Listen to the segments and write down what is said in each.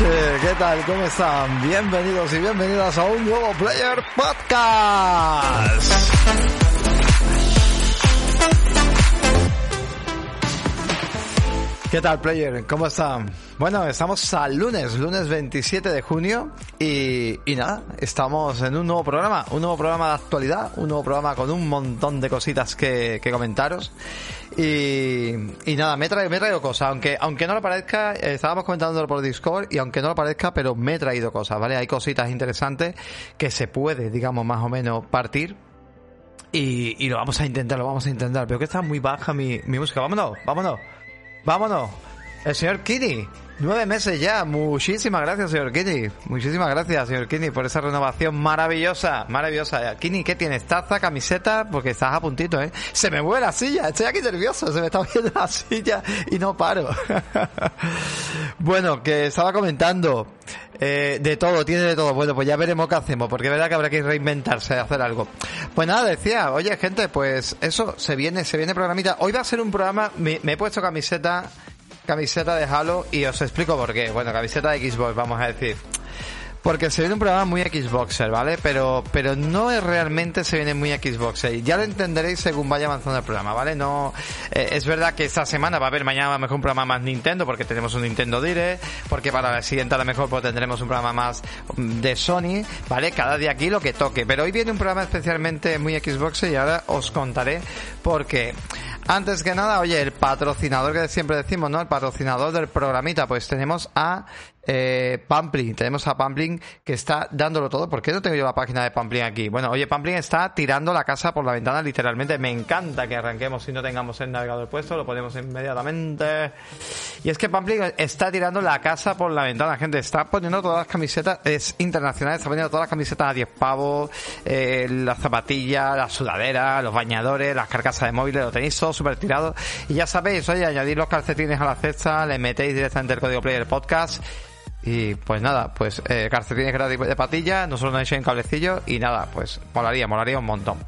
¿qué tal? ¿Cómo están? Bienvenidos y bienvenidas a un nuevo Player Podcast. ¿Qué tal, Player? ¿Cómo están? Bueno, estamos al lunes, lunes 27 de junio y, y nada, estamos en un nuevo programa, un nuevo programa de actualidad, un nuevo programa con un montón de cositas que, que comentaros. Y, y nada, me he traído, traído cosas, aunque, aunque no lo parezca, eh, estábamos comentándolo por Discord y aunque no lo parezca, pero me he traído cosas, ¿vale? Hay cositas interesantes que se puede, digamos, más o menos partir. Y, y lo vamos a intentar, lo vamos a intentar. Pero que está muy baja mi, mi música. Vámonos, vámonos, vámonos. El señor Kitty, nueve meses ya. Muchísimas gracias, señor Kitty. Muchísimas gracias, señor Kitty, por esa renovación maravillosa, maravillosa. Kitty, ¿qué tienes? ¿Taza, camiseta? Porque estás a puntito, ¿eh? Se me mueve la silla, estoy aquí nervioso, se me está moviendo la silla y no paro. bueno, que estaba comentando. Eh, de todo, tiene de todo. Bueno, pues ya veremos qué hacemos, porque es verdad que habrá que reinventarse, hacer algo. Pues nada, decía, oye gente, pues eso, se viene, se viene programita. Hoy va a ser un programa, me he puesto camiseta, camiseta de Halo y os explico por qué. Bueno, camiseta de Xbox, vamos a decir. Porque se viene un programa muy Xboxer, ¿vale? Pero, pero no es realmente se viene muy Xboxer. Ya lo entenderéis según vaya avanzando el programa, ¿vale? No, eh, es verdad que esta semana va a haber mañana a mejor un programa más Nintendo porque tenemos un Nintendo Direct, porque para la siguiente a lo mejor pues tendremos un programa más mm, de Sony, ¿vale? Cada día aquí lo que toque. Pero hoy viene un programa especialmente muy Xboxer y ahora os contaré por qué. Antes que nada, oye, el patrocinador que siempre decimos, ¿no? El patrocinador del programita, pues tenemos a eh, Pampling, tenemos a Pampling que está dándolo todo. ¿Por qué no tengo yo la página de Pampling aquí? Bueno, oye, Pampling está tirando la casa por la ventana, literalmente. Me encanta que arranquemos si no tengamos el navegador puesto, lo ponemos inmediatamente. Y es que Pampling está tirando la casa por la ventana, gente. Está poniendo todas las camisetas, es internacional, está poniendo todas las camisetas a 10 pavos, eh, las zapatillas, las sudaderas, los bañadores, las carcasas de móviles, lo tenéis todo súper tirado. Y ya sabéis, oye, añadir los calcetines a la cesta, le metéis directamente el código player podcast. Y pues nada, pues eh, calcetines gratis de patilla, nosotros nos en cablecillo y nada, pues molaría, molaría un montón.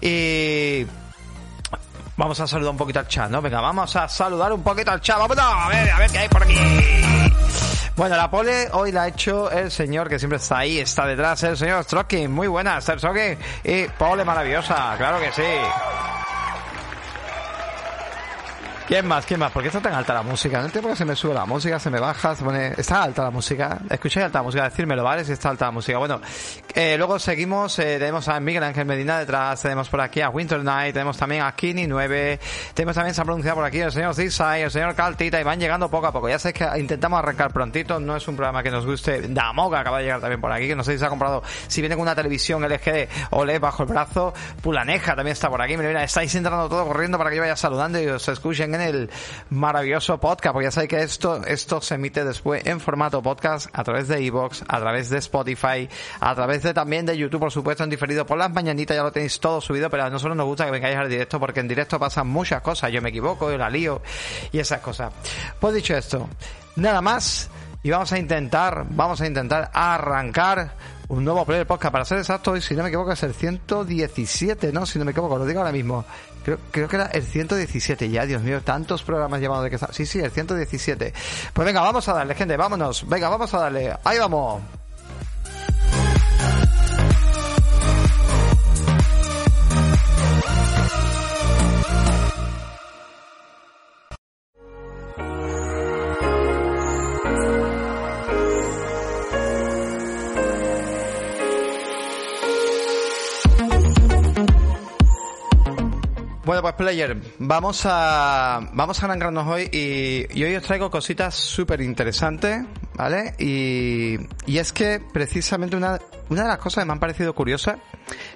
Y vamos a saludar un poquito al chat, ¿no? Venga, vamos a saludar un poquito al chat, vamos a ver, a ver qué hay por aquí. Bueno, la pole hoy la ha hecho el señor que siempre está ahí, está detrás, el señor Stroking. Muy buenas, Stroking. Y pole maravillosa, claro que sí. ¿Quién más? ¿Quién más? ¿Por qué está tan alta la música? No entiendo por qué se me sube la música, se me baja, se pone... Está alta la música. Escucháis alta la música, decírmelo, ¿vale? Si está alta la música. Bueno, eh, luego seguimos, eh, tenemos a Miguel Ángel Medina detrás, tenemos por aquí a Winter Night, tenemos también a Kini 9, tenemos también, se ha pronunciado por aquí el señor Zisai, el señor Caltita, y van llegando poco a poco. Ya sabéis que intentamos arrancar prontito, no es un programa que nos guste. Damoga acaba de llegar también por aquí, que no sé si se ha comprado, si viene con una televisión LG OLED bajo el brazo. Pulaneja también está por aquí, mira, estáis entrando todo corriendo para que yo vaya saludando y os escuchen en el maravilloso podcast, porque ya sabéis que esto, esto se emite después en formato podcast a través de iVoox, a través de Spotify, a través de también de YouTube, por supuesto, en diferido por las mañanitas, ya lo tenéis todo subido, pero a nosotros nos gusta que vengáis al directo porque en directo pasan muchas cosas, yo me equivoco, yo la lío y esas cosas. Pues dicho esto, nada más y vamos a intentar, vamos a intentar arrancar un nuevo player podcast para ser exacto si no me equivoco es el 117, ¿no? Si no me equivoco, lo digo ahora mismo. Creo, creo que era el 117 ya, Dios mío, tantos programas llamados de que está... Sí, sí, el 117. Pues venga, vamos a darle, gente, vámonos. Venga, vamos a darle. Ahí vamos. Bueno, pues player, vamos a vamos a arrancarnos hoy y, hoy os traigo cositas súper interesantes, ¿vale? Y, y es que precisamente una, una de las cosas que me han parecido curiosas,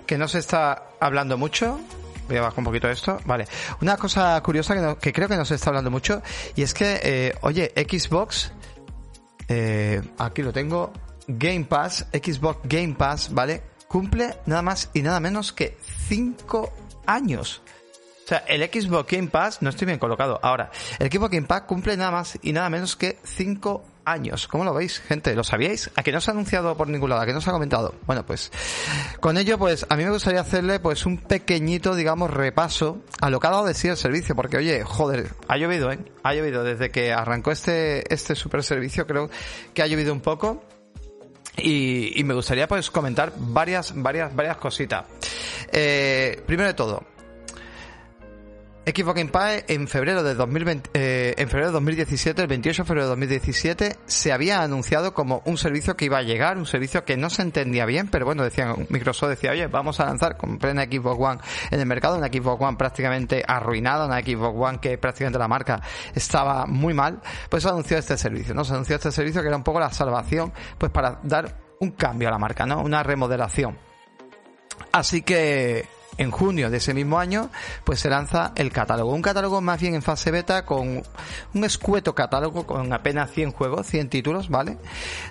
que no se está hablando mucho, voy a bajar un poquito esto, vale. Una cosa curiosa que, no- que creo que no se está hablando mucho, y es que, eh, oye, Xbox eh, aquí lo tengo, Game Pass, Xbox Game Pass, ¿vale? Cumple nada más y nada menos que 5 años. O sea, el Xbox Game Pass, no estoy bien colocado ahora, el Xbox Game Pass cumple nada más y nada menos que 5 años. ¿Cómo lo veis, gente? ¿Lo sabíais? ¿A que no se ha anunciado por ningún lado? ¿A que no se ha comentado? Bueno, pues con ello, pues a mí me gustaría hacerle pues un pequeñito, digamos, repaso a lo que ha dado de sí el servicio, porque oye, joder, ha llovido, ¿eh? Ha llovido desde que arrancó este, este super servicio, creo que ha llovido un poco. Y, y me gustaría pues comentar varias, varias, varias cositas. Eh, primero de todo, Xbox Game en febrero de 2020, eh, en febrero de 2017, el 28 de febrero de 2017, se había anunciado como un servicio que iba a llegar, un servicio que no se entendía bien, pero bueno, decían, Microsoft decía, oye, vamos a lanzar con plena Xbox One en el mercado, una Xbox One prácticamente arruinada, una Xbox One que prácticamente la marca estaba muy mal, pues se anunció este servicio, ¿no? Se anunció este servicio que era un poco la salvación, pues para dar un cambio a la marca, ¿no? Una remodelación. Así que en junio de ese mismo año, pues se lanza el catálogo. Un catálogo más bien en fase beta con un escueto catálogo con apenas 100 juegos, 100 títulos, ¿vale?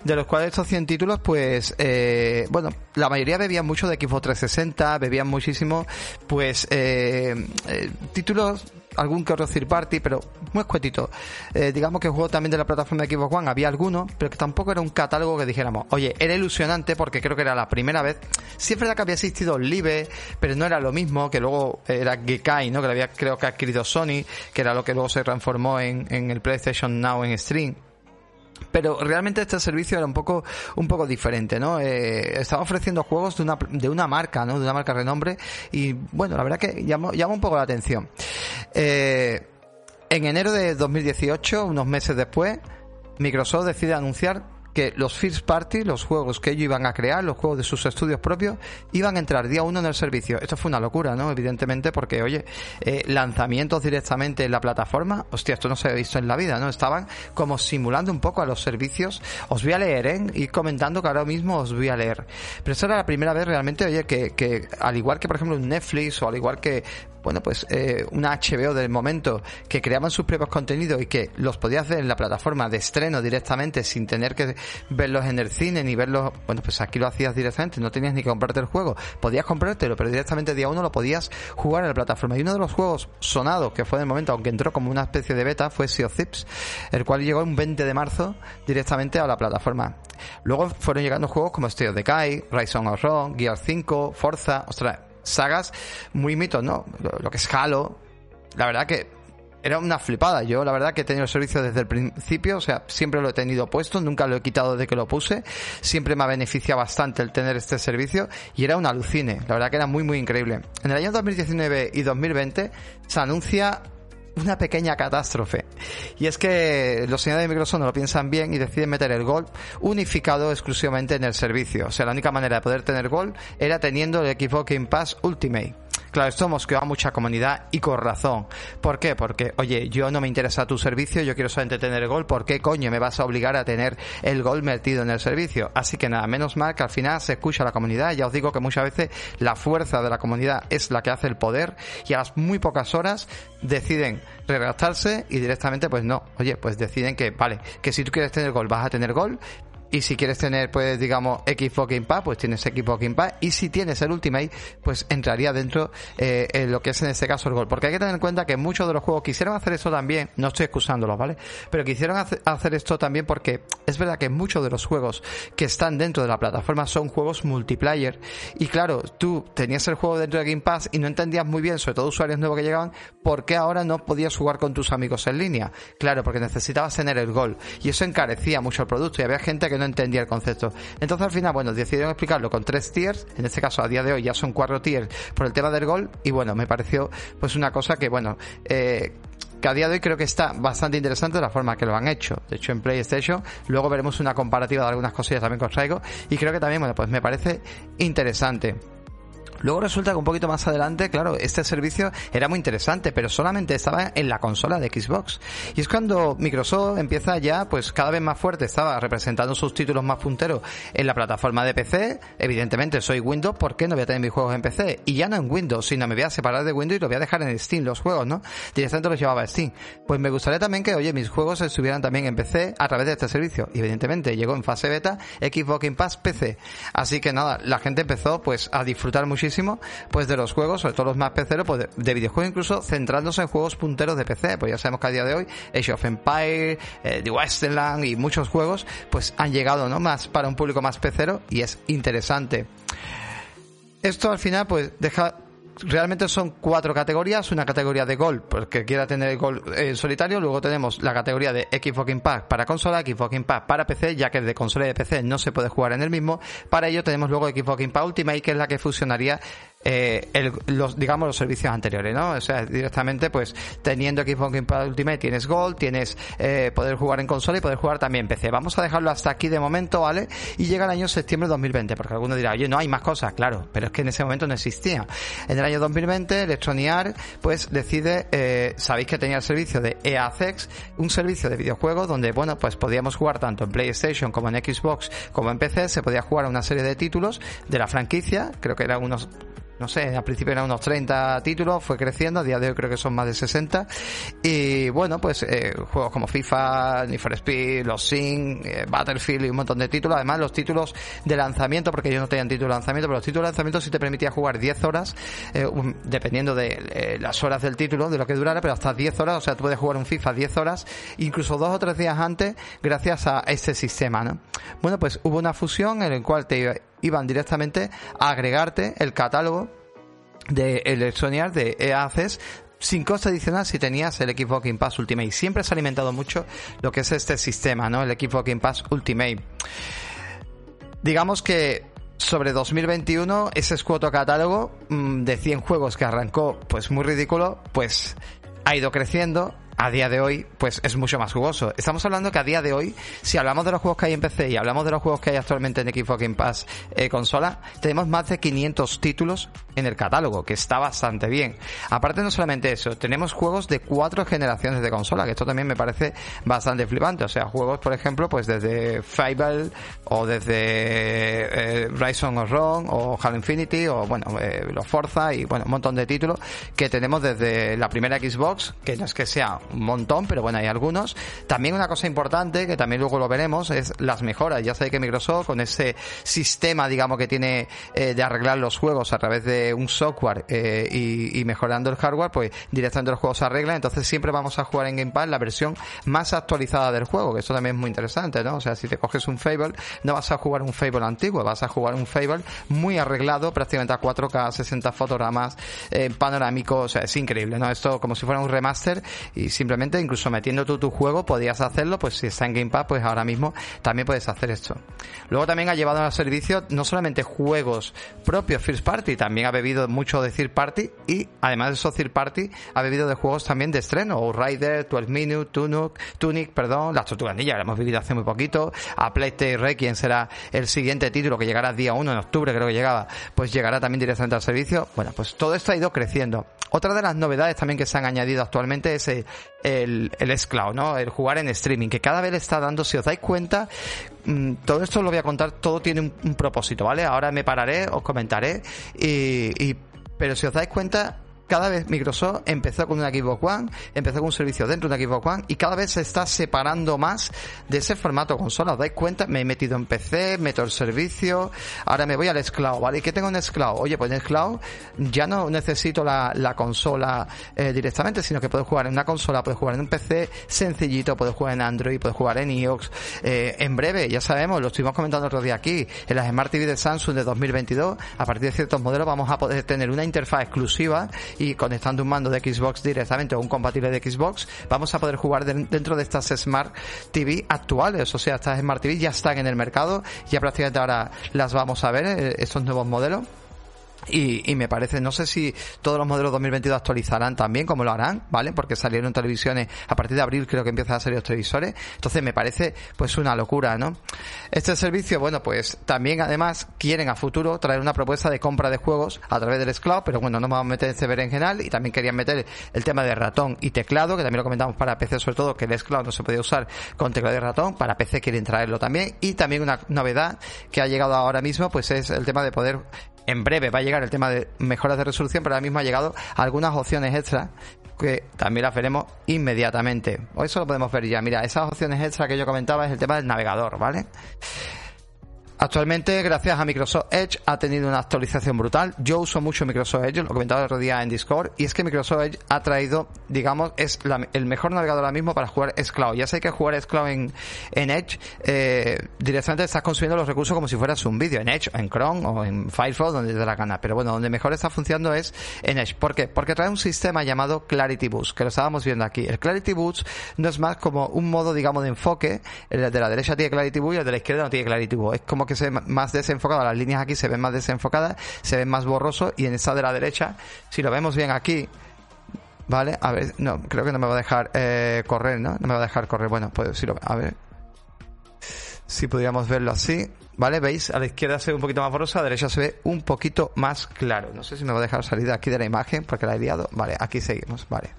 De los cuales estos 100 títulos, pues, eh, bueno, la mayoría bebían mucho de Xbox 360, bebían muchísimo, pues, eh, eh, títulos algún que otro third party, pero muy escuetito. Eh, digamos que juego también de la plataforma de Xbox One había algunos, pero que tampoco era un catálogo que dijéramos, oye, era ilusionante porque creo que era la primera vez. Sí es verdad que había existido Live, pero no era lo mismo, que luego era Gekai, ¿no? Que lo había creo que adquirido Sony, que era lo que luego se transformó en, en el PlayStation Now en Stream pero realmente este servicio era un poco un poco diferente no eh, estaba ofreciendo juegos de una de una marca no de una marca renombre y bueno la verdad que llamó, llamó un poco la atención. Eh, en enero de 2018 unos meses después Microsoft decide anunciar que los first party, los juegos que ellos iban a crear, los juegos de sus estudios propios, iban a entrar día uno en el servicio. Esto fue una locura, ¿no? Evidentemente, porque, oye, eh, lanzamientos directamente en la plataforma, hostia, esto no se ha visto en la vida, ¿no? Estaban como simulando un poco a los servicios. Os voy a leer, ¿eh? Y comentando que ahora mismo os voy a leer. Pero esta era la primera vez realmente, oye, que, que al igual que, por ejemplo, un Netflix o al igual que bueno, pues eh, una HBO del momento que creaban sus propios contenidos y que los podías ver en la plataforma de estreno directamente sin tener que verlos en el cine ni verlos, bueno, pues aquí lo hacías directamente, no tenías ni que comprarte el juego, podías comprártelo, pero directamente día uno lo podías jugar en la plataforma. Y uno de los juegos sonados que fue en el momento, aunque entró como una especie de beta, fue Sea of Thieves, el cual llegó un 20 de marzo directamente a la plataforma. Luego fueron llegando juegos como State of Decay, Rise of Rome, Gear 5, Forza, ostras, sagas muy mitos, ¿no? Lo, que es Halo. La verdad que era una flipada. Yo, la verdad, que he tenido el servicio desde el principio, o sea, siempre lo he tenido puesto, nunca lo he quitado desde que lo puse. Siempre me ha beneficiado bastante el tener este servicio y era un alucine. La verdad que era muy, muy increíble. En el año 2019 y 2020 se anuncia una pequeña catástrofe. Y es que los señores de Microsoft no lo piensan bien y deciden meter el Gol unificado exclusivamente en el servicio. O sea, la única manera de poder tener Gol era teniendo el Xbox Game Pass Ultimate. Claro, esto mosqueó a mucha comunidad y con razón. ¿Por qué? Porque, oye, yo no me interesa tu servicio, yo quiero solamente tener el gol. ¿Por qué coño me vas a obligar a tener el gol metido en el servicio? Así que nada, menos mal que al final se escucha la comunidad. Ya os digo que muchas veces la fuerza de la comunidad es la que hace el poder y a las muy pocas horas deciden redactarse y directamente pues no. Oye, pues deciden que, vale, que si tú quieres tener gol vas a tener gol, y si quieres tener, pues, digamos, Xbox Game Pass, pues tienes Xbox Game Pass. Y si tienes el Ultimate, pues entraría dentro eh, lo que es en este caso el gol. Porque hay que tener en cuenta que muchos de los juegos quisieron hacer eso también, no estoy excusándolos, ¿vale? Pero quisieron hacer esto también porque es verdad que muchos de los juegos que están dentro de la plataforma son juegos multiplayer. Y claro, tú tenías el juego dentro de Game Pass y no entendías muy bien, sobre todo usuarios nuevos que llegaban, por qué ahora no podías jugar con tus amigos en línea. Claro, porque necesitabas tener el gol. Y eso encarecía mucho el producto. Y había gente que no entendía el concepto. Entonces al final, bueno, decidieron explicarlo con tres tiers, en este caso a día de hoy ya son cuatro tiers por el tema del gol y bueno, me pareció pues una cosa que bueno, eh, que a día de hoy creo que está bastante interesante la forma que lo han hecho. De hecho, en PlayStation, luego veremos una comparativa de algunas cosillas también que os traigo. Y creo que también, bueno, pues me parece interesante. Luego resulta que un poquito más adelante, claro, este servicio era muy interesante, pero solamente estaba en la consola de Xbox. Y es cuando Microsoft empieza ya, pues cada vez más fuerte, estaba representando sus títulos más punteros en la plataforma de PC. Evidentemente soy Windows, ¿por qué no voy a tener mis juegos en PC? Y ya no en Windows, sino me voy a separar de Windows y lo voy a dejar en Steam, los juegos, ¿no? Directamente los llevaba a Steam. Pues me gustaría también que, oye, mis juegos estuvieran también en PC a través de este servicio. Y evidentemente llegó en fase beta Xbox Game Pass PC. Así que nada, la gente empezó pues a disfrutar muchísimo pues de los juegos, sobre todo los más peceros, pues de, videojuegos incluso centrándose en juegos punteros de PC. Pues ya sabemos que a día de hoy Age of Empire, eh, The Westland y muchos juegos pues han llegado, ¿no? Más para un público más pecero y es interesante. Esto al final pues deja realmente son cuatro categorías. Una categoría de gol, porque quiera tener el gol solitario. Luego tenemos la categoría de Xbox Impact para consola, Xbox Impact para PC, ya que de consola y de PC no se puede jugar en el mismo. Para ello tenemos luego Xbox Impact Ultimate, que es la que fusionaría eh, el, los, digamos, los servicios anteriores, ¿no? O sea, directamente, pues, teniendo Xbox Game Pass Ultimate, tienes Gold, tienes eh, poder jugar en consola y poder jugar también en PC. Vamos a dejarlo hasta aquí de momento, ¿vale? Y llega el año septiembre de 2020, porque alguno dirá, oye, no hay más cosas, claro, pero es que en ese momento no existía. En el año 2020, Electronic Arts, pues, decide, eh, sabéis que tenía el servicio de EACEX, un servicio de videojuegos donde, bueno, pues podíamos jugar tanto en PlayStation como en Xbox como en PC, se podía jugar a una serie de títulos de la franquicia, creo que eran unos no sé, al principio eran unos 30 títulos, fue creciendo, a día de hoy creo que son más de 60. Y bueno, pues eh, juegos como FIFA, Need for Speed, los Sing, eh, Battlefield y un montón de títulos. Además, los títulos de lanzamiento, porque ellos no tenían título de lanzamiento, pero los títulos de lanzamiento sí te permitía jugar 10 horas, eh, dependiendo de eh, las horas del título, de lo que durara, pero hasta 10 horas, o sea, tú puedes jugar un FIFA 10 horas, incluso dos o tres días antes, gracias a este sistema, ¿no? Bueno, pues hubo una fusión en el cual te iban directamente a agregarte el catálogo de Electronic de EACES sin coste adicional si tenías el Xbox Game Pass Ultimate. Siempre se ha alimentado mucho lo que es este sistema, ¿no? El Xbox Game Pass Ultimate. Digamos que sobre 2021 ese escuoto catálogo mm, de 100 juegos que arrancó pues muy ridículo, pues ha ido creciendo a día de hoy, pues es mucho más jugoso. Estamos hablando que a día de hoy, si hablamos de los juegos que hay en PC y hablamos de los juegos que hay actualmente en Xbox Game Pass eh, consola, tenemos más de 500 títulos en el catálogo, que está bastante bien. Aparte no solamente eso, tenemos juegos de cuatro generaciones de consola, que esto también me parece bastante flipante. O sea, juegos, por ejemplo, pues desde Fable o desde eh, Rise of o Halo Infinity o bueno, eh, los Forza y bueno, un montón de títulos que tenemos desde la primera Xbox, que no es que sea un montón, pero bueno, hay algunos. También una cosa importante, que también luego lo veremos, es las mejoras. Ya sabéis que Microsoft, con ese sistema, digamos, que tiene eh, de arreglar los juegos a través de un software eh, y, mejorando el hardware, pues directamente los juegos se arreglan. Entonces siempre vamos a jugar en Game Pass la versión más actualizada del juego, que eso también es muy interesante, ¿no? O sea, si te coges un Fable, no vas a jugar un Fable antiguo, vas a jugar un Fable muy arreglado, prácticamente a 4K, 60 fotogramas, eh, panorámico, o sea, es increíble, ¿no? Esto como si fuera un remaster y simplemente incluso metiendo tú tu juego podías hacerlo, pues si está en Game Pass, pues ahora mismo también puedes hacer esto. Luego también ha llevado al servicio no solamente juegos propios First Party, también ha bebido mucho de Third Party y además de eso Third Party ha bebido de juegos también de estreno, Rider, 12 Minutes, Tunic, Tunic, perdón, Las Tortugas Ninja, lo hemos vivido hace muy poquito, a PlayStation Requiem será el siguiente título que llegará día 1 en octubre, creo que llegaba, pues llegará también directamente al servicio. Bueno, pues todo esto ha ido creciendo. Otra de las novedades también que se han añadido actualmente es el, el, el ¿no? El jugar en streaming, que cada vez le está dando, si os dais cuenta, mm, todo esto lo voy a contar, todo tiene un, propósito, ¿vale? Ahora me pararé, os comentaré, y, y, pero si os dais cuenta, cada vez Microsoft empezó con una Xbox One, empezó con un servicio dentro de una Xbox One y cada vez se está separando más de ese formato consola. ¿Os dais cuenta? Me he metido en PC, meto el servicio, ahora me voy al Xcloud, ¿vale? ¿Y qué tengo en Xcloud? Oye, pues en Xcloud ya no necesito la, la consola eh, directamente, sino que puedo jugar en una consola, puedo jugar en un PC sencillito, puedo jugar en Android, puedo jugar en iOS. Eh, en breve, ya sabemos, lo estuvimos comentando otro día aquí, en las Smart TV de Samsung de 2022, a partir de ciertos modelos vamos a poder tener una interfaz exclusiva y conectando un mando de Xbox directamente o un compatible de Xbox, vamos a poder jugar dentro de estas Smart TV actuales. O sea, estas Smart TV ya están en el mercado, ya prácticamente ahora las vamos a ver, eh, estos nuevos modelos. Y, y, me parece, no sé si todos los modelos 2022 actualizarán también, como lo harán, ¿vale? Porque salieron televisiones, a partir de abril creo que empiezan a salir los televisores. Entonces me parece pues una locura, ¿no? Este servicio, bueno, pues también además quieren a futuro traer una propuesta de compra de juegos a través del Xcloud, pero bueno, no vamos a meter este general y también querían meter el tema de ratón y teclado, que también lo comentamos para PC sobre todo, que el Xcloud no se podía usar con teclado y ratón, para PC quieren traerlo también y también una novedad que ha llegado ahora mismo pues es el tema de poder en breve va a llegar el tema de mejoras de resolución, pero ahora mismo ha llegado algunas opciones extras que también las veremos inmediatamente. O eso lo podemos ver ya. Mira, esas opciones extras que yo comentaba es el tema del navegador, ¿vale? Actualmente, gracias a Microsoft Edge, ha tenido una actualización brutal. Yo uso mucho Microsoft Edge, lo comentaba el otro día en Discord, y es que Microsoft Edge ha traído, digamos, es el mejor navegador ahora mismo para jugar Xcloud. Ya sé que jugar Xcloud en, en Edge, eh, directamente estás consumiendo los recursos como si fueras un vídeo, en Edge, en Chrome o en Firefox, donde te dé la gana. Pero bueno, donde mejor está funcionando es en Edge. ¿Por qué? Porque trae un sistema llamado Clarity Boost, que lo estábamos viendo aquí. El Clarity Boost no es más como un modo, digamos, de enfoque. El de la derecha tiene Clarity Boost y el de la izquierda no tiene Clarity Boost. Es como que se más desenfocadas, las líneas aquí se ven más desenfocadas, se ven más borrosos y en esta de la derecha, si lo vemos bien aquí, ¿vale? A ver, no, creo que no me va a dejar eh, correr, ¿no? No me va a dejar correr, bueno, pues si lo, a ver, si podríamos verlo así, ¿vale? ¿Veis? A la izquierda se ve un poquito más borroso, a la derecha se ve un poquito más claro. No sé si me va a dejar salir de aquí de la imagen porque la he liado. Vale, aquí seguimos, vale.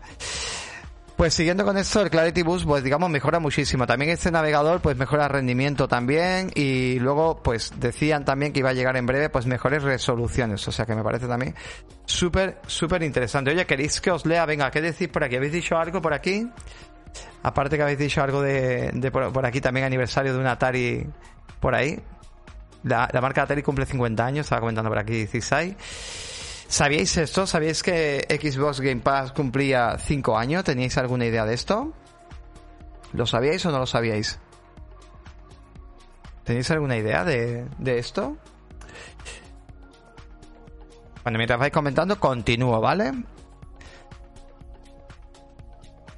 Pues siguiendo con esto, el Clarity Boost, pues digamos, mejora muchísimo. También este navegador, pues mejora rendimiento también. Y luego, pues decían también que iba a llegar en breve, pues mejores resoluciones. O sea que me parece también súper, súper interesante. Oye, ¿queréis que os lea? Venga, ¿qué decís por aquí? ¿Habéis dicho algo por aquí? Aparte que habéis dicho algo de, de por, aquí también aniversario de un Atari por ahí. La, la marca Atari cumple 50 años, estaba comentando por aquí Cisai. ¿Sabíais esto? ¿Sabíais que Xbox Game Pass cumplía 5 años? ¿Teníais alguna idea de esto? ¿Lo sabíais o no lo sabíais? ¿Tenéis alguna idea de, de esto? Bueno, mientras vais comentando, continúo, ¿vale?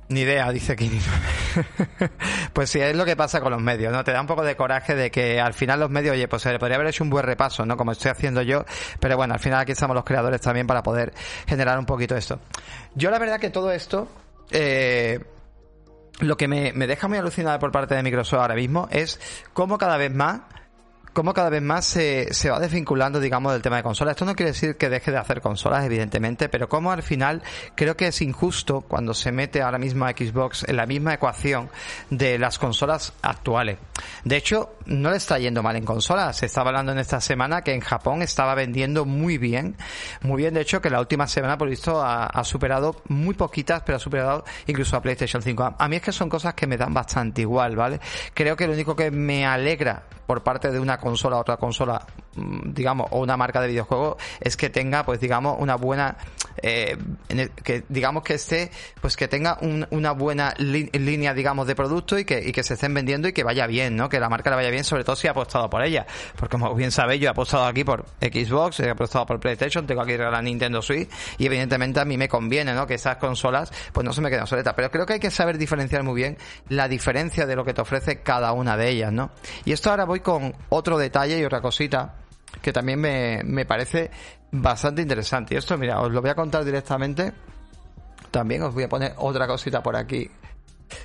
Ni idea, dice Kini. pues sí, es lo que pasa con los medios, ¿no? Te da un poco de coraje de que al final los medios, oye, pues se le podría haber hecho un buen repaso, ¿no? Como estoy haciendo yo, pero bueno, al final aquí estamos los creadores también para poder generar un poquito esto. Yo la verdad que todo esto, eh, lo que me, me deja muy alucinado por parte de Microsoft ahora mismo es cómo cada vez más cómo cada vez más se, va desvinculando, digamos, del tema de consolas. Esto no quiere decir que deje de hacer consolas, evidentemente, pero como al final creo que es injusto cuando se mete ahora mismo a Xbox en la misma ecuación de las consolas actuales. De hecho, no le está yendo mal en consolas. Se estaba hablando en esta semana que en Japón estaba vendiendo muy bien. Muy bien, de hecho, que la última semana, por visto, ha, superado muy poquitas, pero ha superado incluso a PlayStation 5. A mí es que son cosas que me dan bastante igual, ¿vale? Creo que lo único que me alegra por parte de una consola otra consola, mm, digamos, o una marca de videojuegos, es que tenga, pues digamos, una buena, eh, que digamos que esté, pues que tenga una buena línea, digamos, de producto y que, se estén vendiendo y que vaya bien, ¿no? Que la marca le vaya bien, sobre todo si ha apostado por ella. Porque como bien sabéis, yo he apostado aquí por Xbox, he apostado por PlayStation, tengo aquí la Nintendo Switch y evidentemente a mí me conviene, ¿no? Que esas consolas, pues no se me queden soletas. Pero creo que hay que saber diferenciar muy bien la diferencia de lo que te ofrece cada una de ellas, ¿no? Y esto ahora voy con otro detalle y otra cosita que también me, me parece bastante interesante. Y esto, mira, os lo voy a contar directamente. También os voy a poner otra cosita por aquí.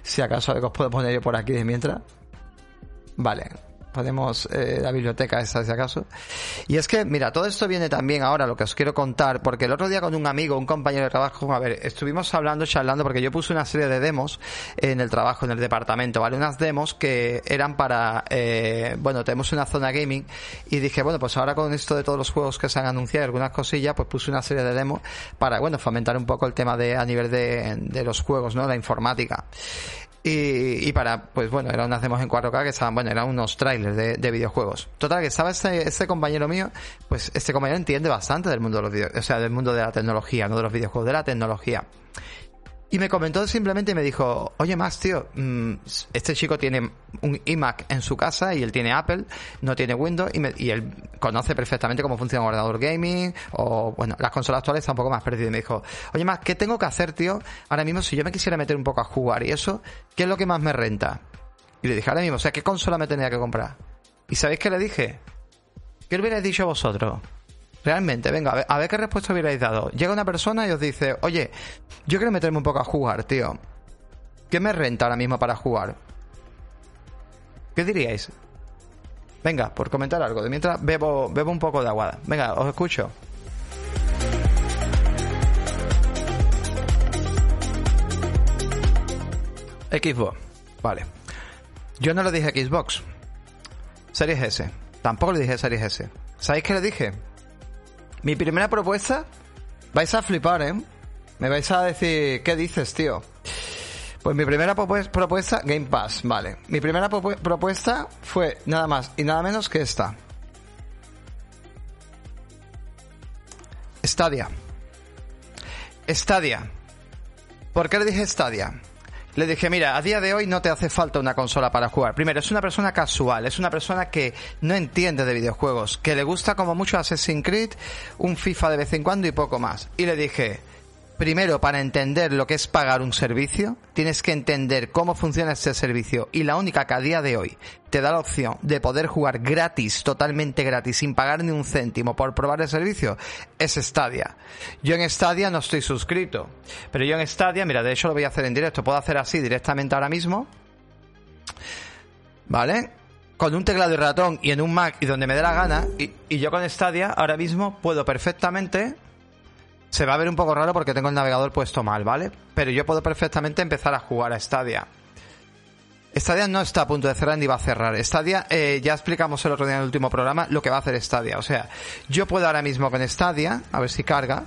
Si acaso os puedo poner yo por aquí de mientras. Vale podemos eh, la biblioteca esa si acaso. Y es que, mira, todo esto viene también ahora lo que os quiero contar, porque el otro día con un amigo, un compañero de trabajo, a ver, estuvimos hablando, charlando, porque yo puse una serie de demos en el trabajo, en el departamento, ¿vale? Unas demos que eran para, eh, bueno, tenemos una zona gaming y dije, bueno, pues ahora con esto de todos los juegos que se han anunciado, algunas cosillas, pues puse una serie de demos para, bueno, fomentar un poco el tema de, a nivel de, de los juegos, ¿no? La informática. Y, y, para, pues bueno, eran unas demos en 4K que estaban, bueno, eran unos trailers de, de videojuegos. Total, que estaba este, este compañero mío, pues este compañero entiende bastante del mundo de los videojuegos, o sea, del mundo de la tecnología, no de los videojuegos, de la tecnología. Y me comentó simplemente y me dijo, oye Max, tío, mm, este chico tiene un iMac en su casa y él tiene Apple, no tiene Windows y, me, él conoce perfectamente cómo funciona un ordenador gaming o, bueno, las consolas actuales están un poco más perdidas. Y me dijo, oye Max, ¿qué tengo que hacer, tío? Ahora mismo, si yo me quisiera meter un poco a jugar y eso, ¿qué es lo que más me renta? Y le dije, ahora mismo, o sea, ¿qué consola me tendría que comprar? ¿Y sabéis qué le dije? ¿Qué le hubierais dicho vosotros? Realmente, venga, a ver, qué respuesta hubierais dado. Llega una persona y os dice, oye, yo quiero meterme un poco a jugar, tío. ¿Qué me renta ahora mismo para jugar? ¿Qué diríais? Venga, por comentar algo. De mientras bebo, bebo un poco de agua. Venga, os escucho. Xbox. Vale. Yo no le dije Xbox. Series S. Tampoco le dije Series S. ¿Sabéis qué le dije? Mi primera propuesta. Vais a flipar, ¿eh? Me vais a decir, ¿qué dices, tío? Pues mi primera propu- propuesta, Game Pass, vale. Mi primera propu- propuesta fue nada más y nada menos que esta. Stadia. Stadia. ¿Por qué le dije Stadia? Le dije, mira, a día de hoy no te hace falta una consola para jugar. Primero, es una persona casual, es una persona que no entiende de videojuegos, que le gusta como mucho Assassin's Creed, un FIFA de vez en cuando y poco más. Y le dije, primero, para entender lo que es pagar un servicio, tienes que entender cómo funciona este servicio. Y la única que a día de hoy te da la opción de poder jugar gratis, totalmente gratis, sin pagar ni un céntimo por probar el servicio, es Stadia. Yo en Stadia no estoy suscrito. Pero yo en Stadia, mira, de hecho lo voy a hacer en directo. Puedo hacer así directamente ahora mismo. ¿Vale? Con un teclado y ratón y en un Mac y donde me dé la gana. Y, y yo con Stadia ahora mismo puedo perfectamente se va a ver un poco raro porque tengo el navegador puesto mal, ¿vale? Pero yo puedo perfectamente empezar a jugar a Stadia. Stadia no está a punto de cerrar ni va a cerrar. Stadia, eh, ya explicamos el otro día en el último programa lo que va a hacer Stadia. O sea, yo puedo ahora mismo con Stadia, a ver si carga.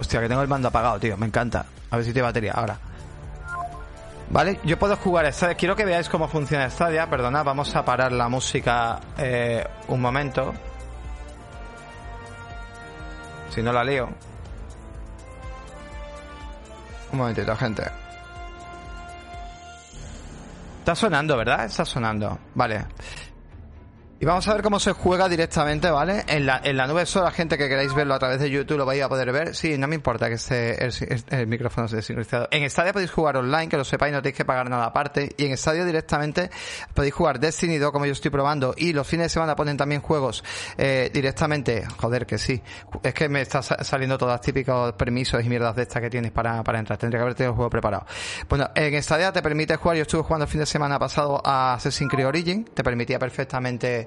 Hostia, que tengo el mando apagado, tío, me encanta. A ver si tiene batería, ahora. Vale, yo puedo jugar a Stadia. Quiero que veáis cómo funciona Stadia. Perdona, vamos a parar la música eh, un momento. Si no la leo. Un momentito, gente. Está sonando, ¿verdad? Está sonando. Vale. Y vamos a ver cómo se juega directamente, ¿vale? En la, en la nube solo la gente que queráis verlo a través de YouTube lo vais a poder ver. Sí, no me importa que esté el, el micrófono esté sincronizado. En Stadia podéis jugar online, que lo sepáis, no tenéis que pagar nada aparte. Y en Stadia directamente podéis jugar Destiny 2, como yo estoy probando. Y los fines de semana ponen también juegos eh, directamente. Joder, que sí. Es que me está sa- saliendo todos los típicos permisos y mierdas de estas que tienes para, para entrar. Tendría que haber tenido el juego preparado. Bueno, en Stadia te permite jugar. Yo estuve jugando el fin de semana pasado a Assassin's Creed Origin. Te permitía perfectamente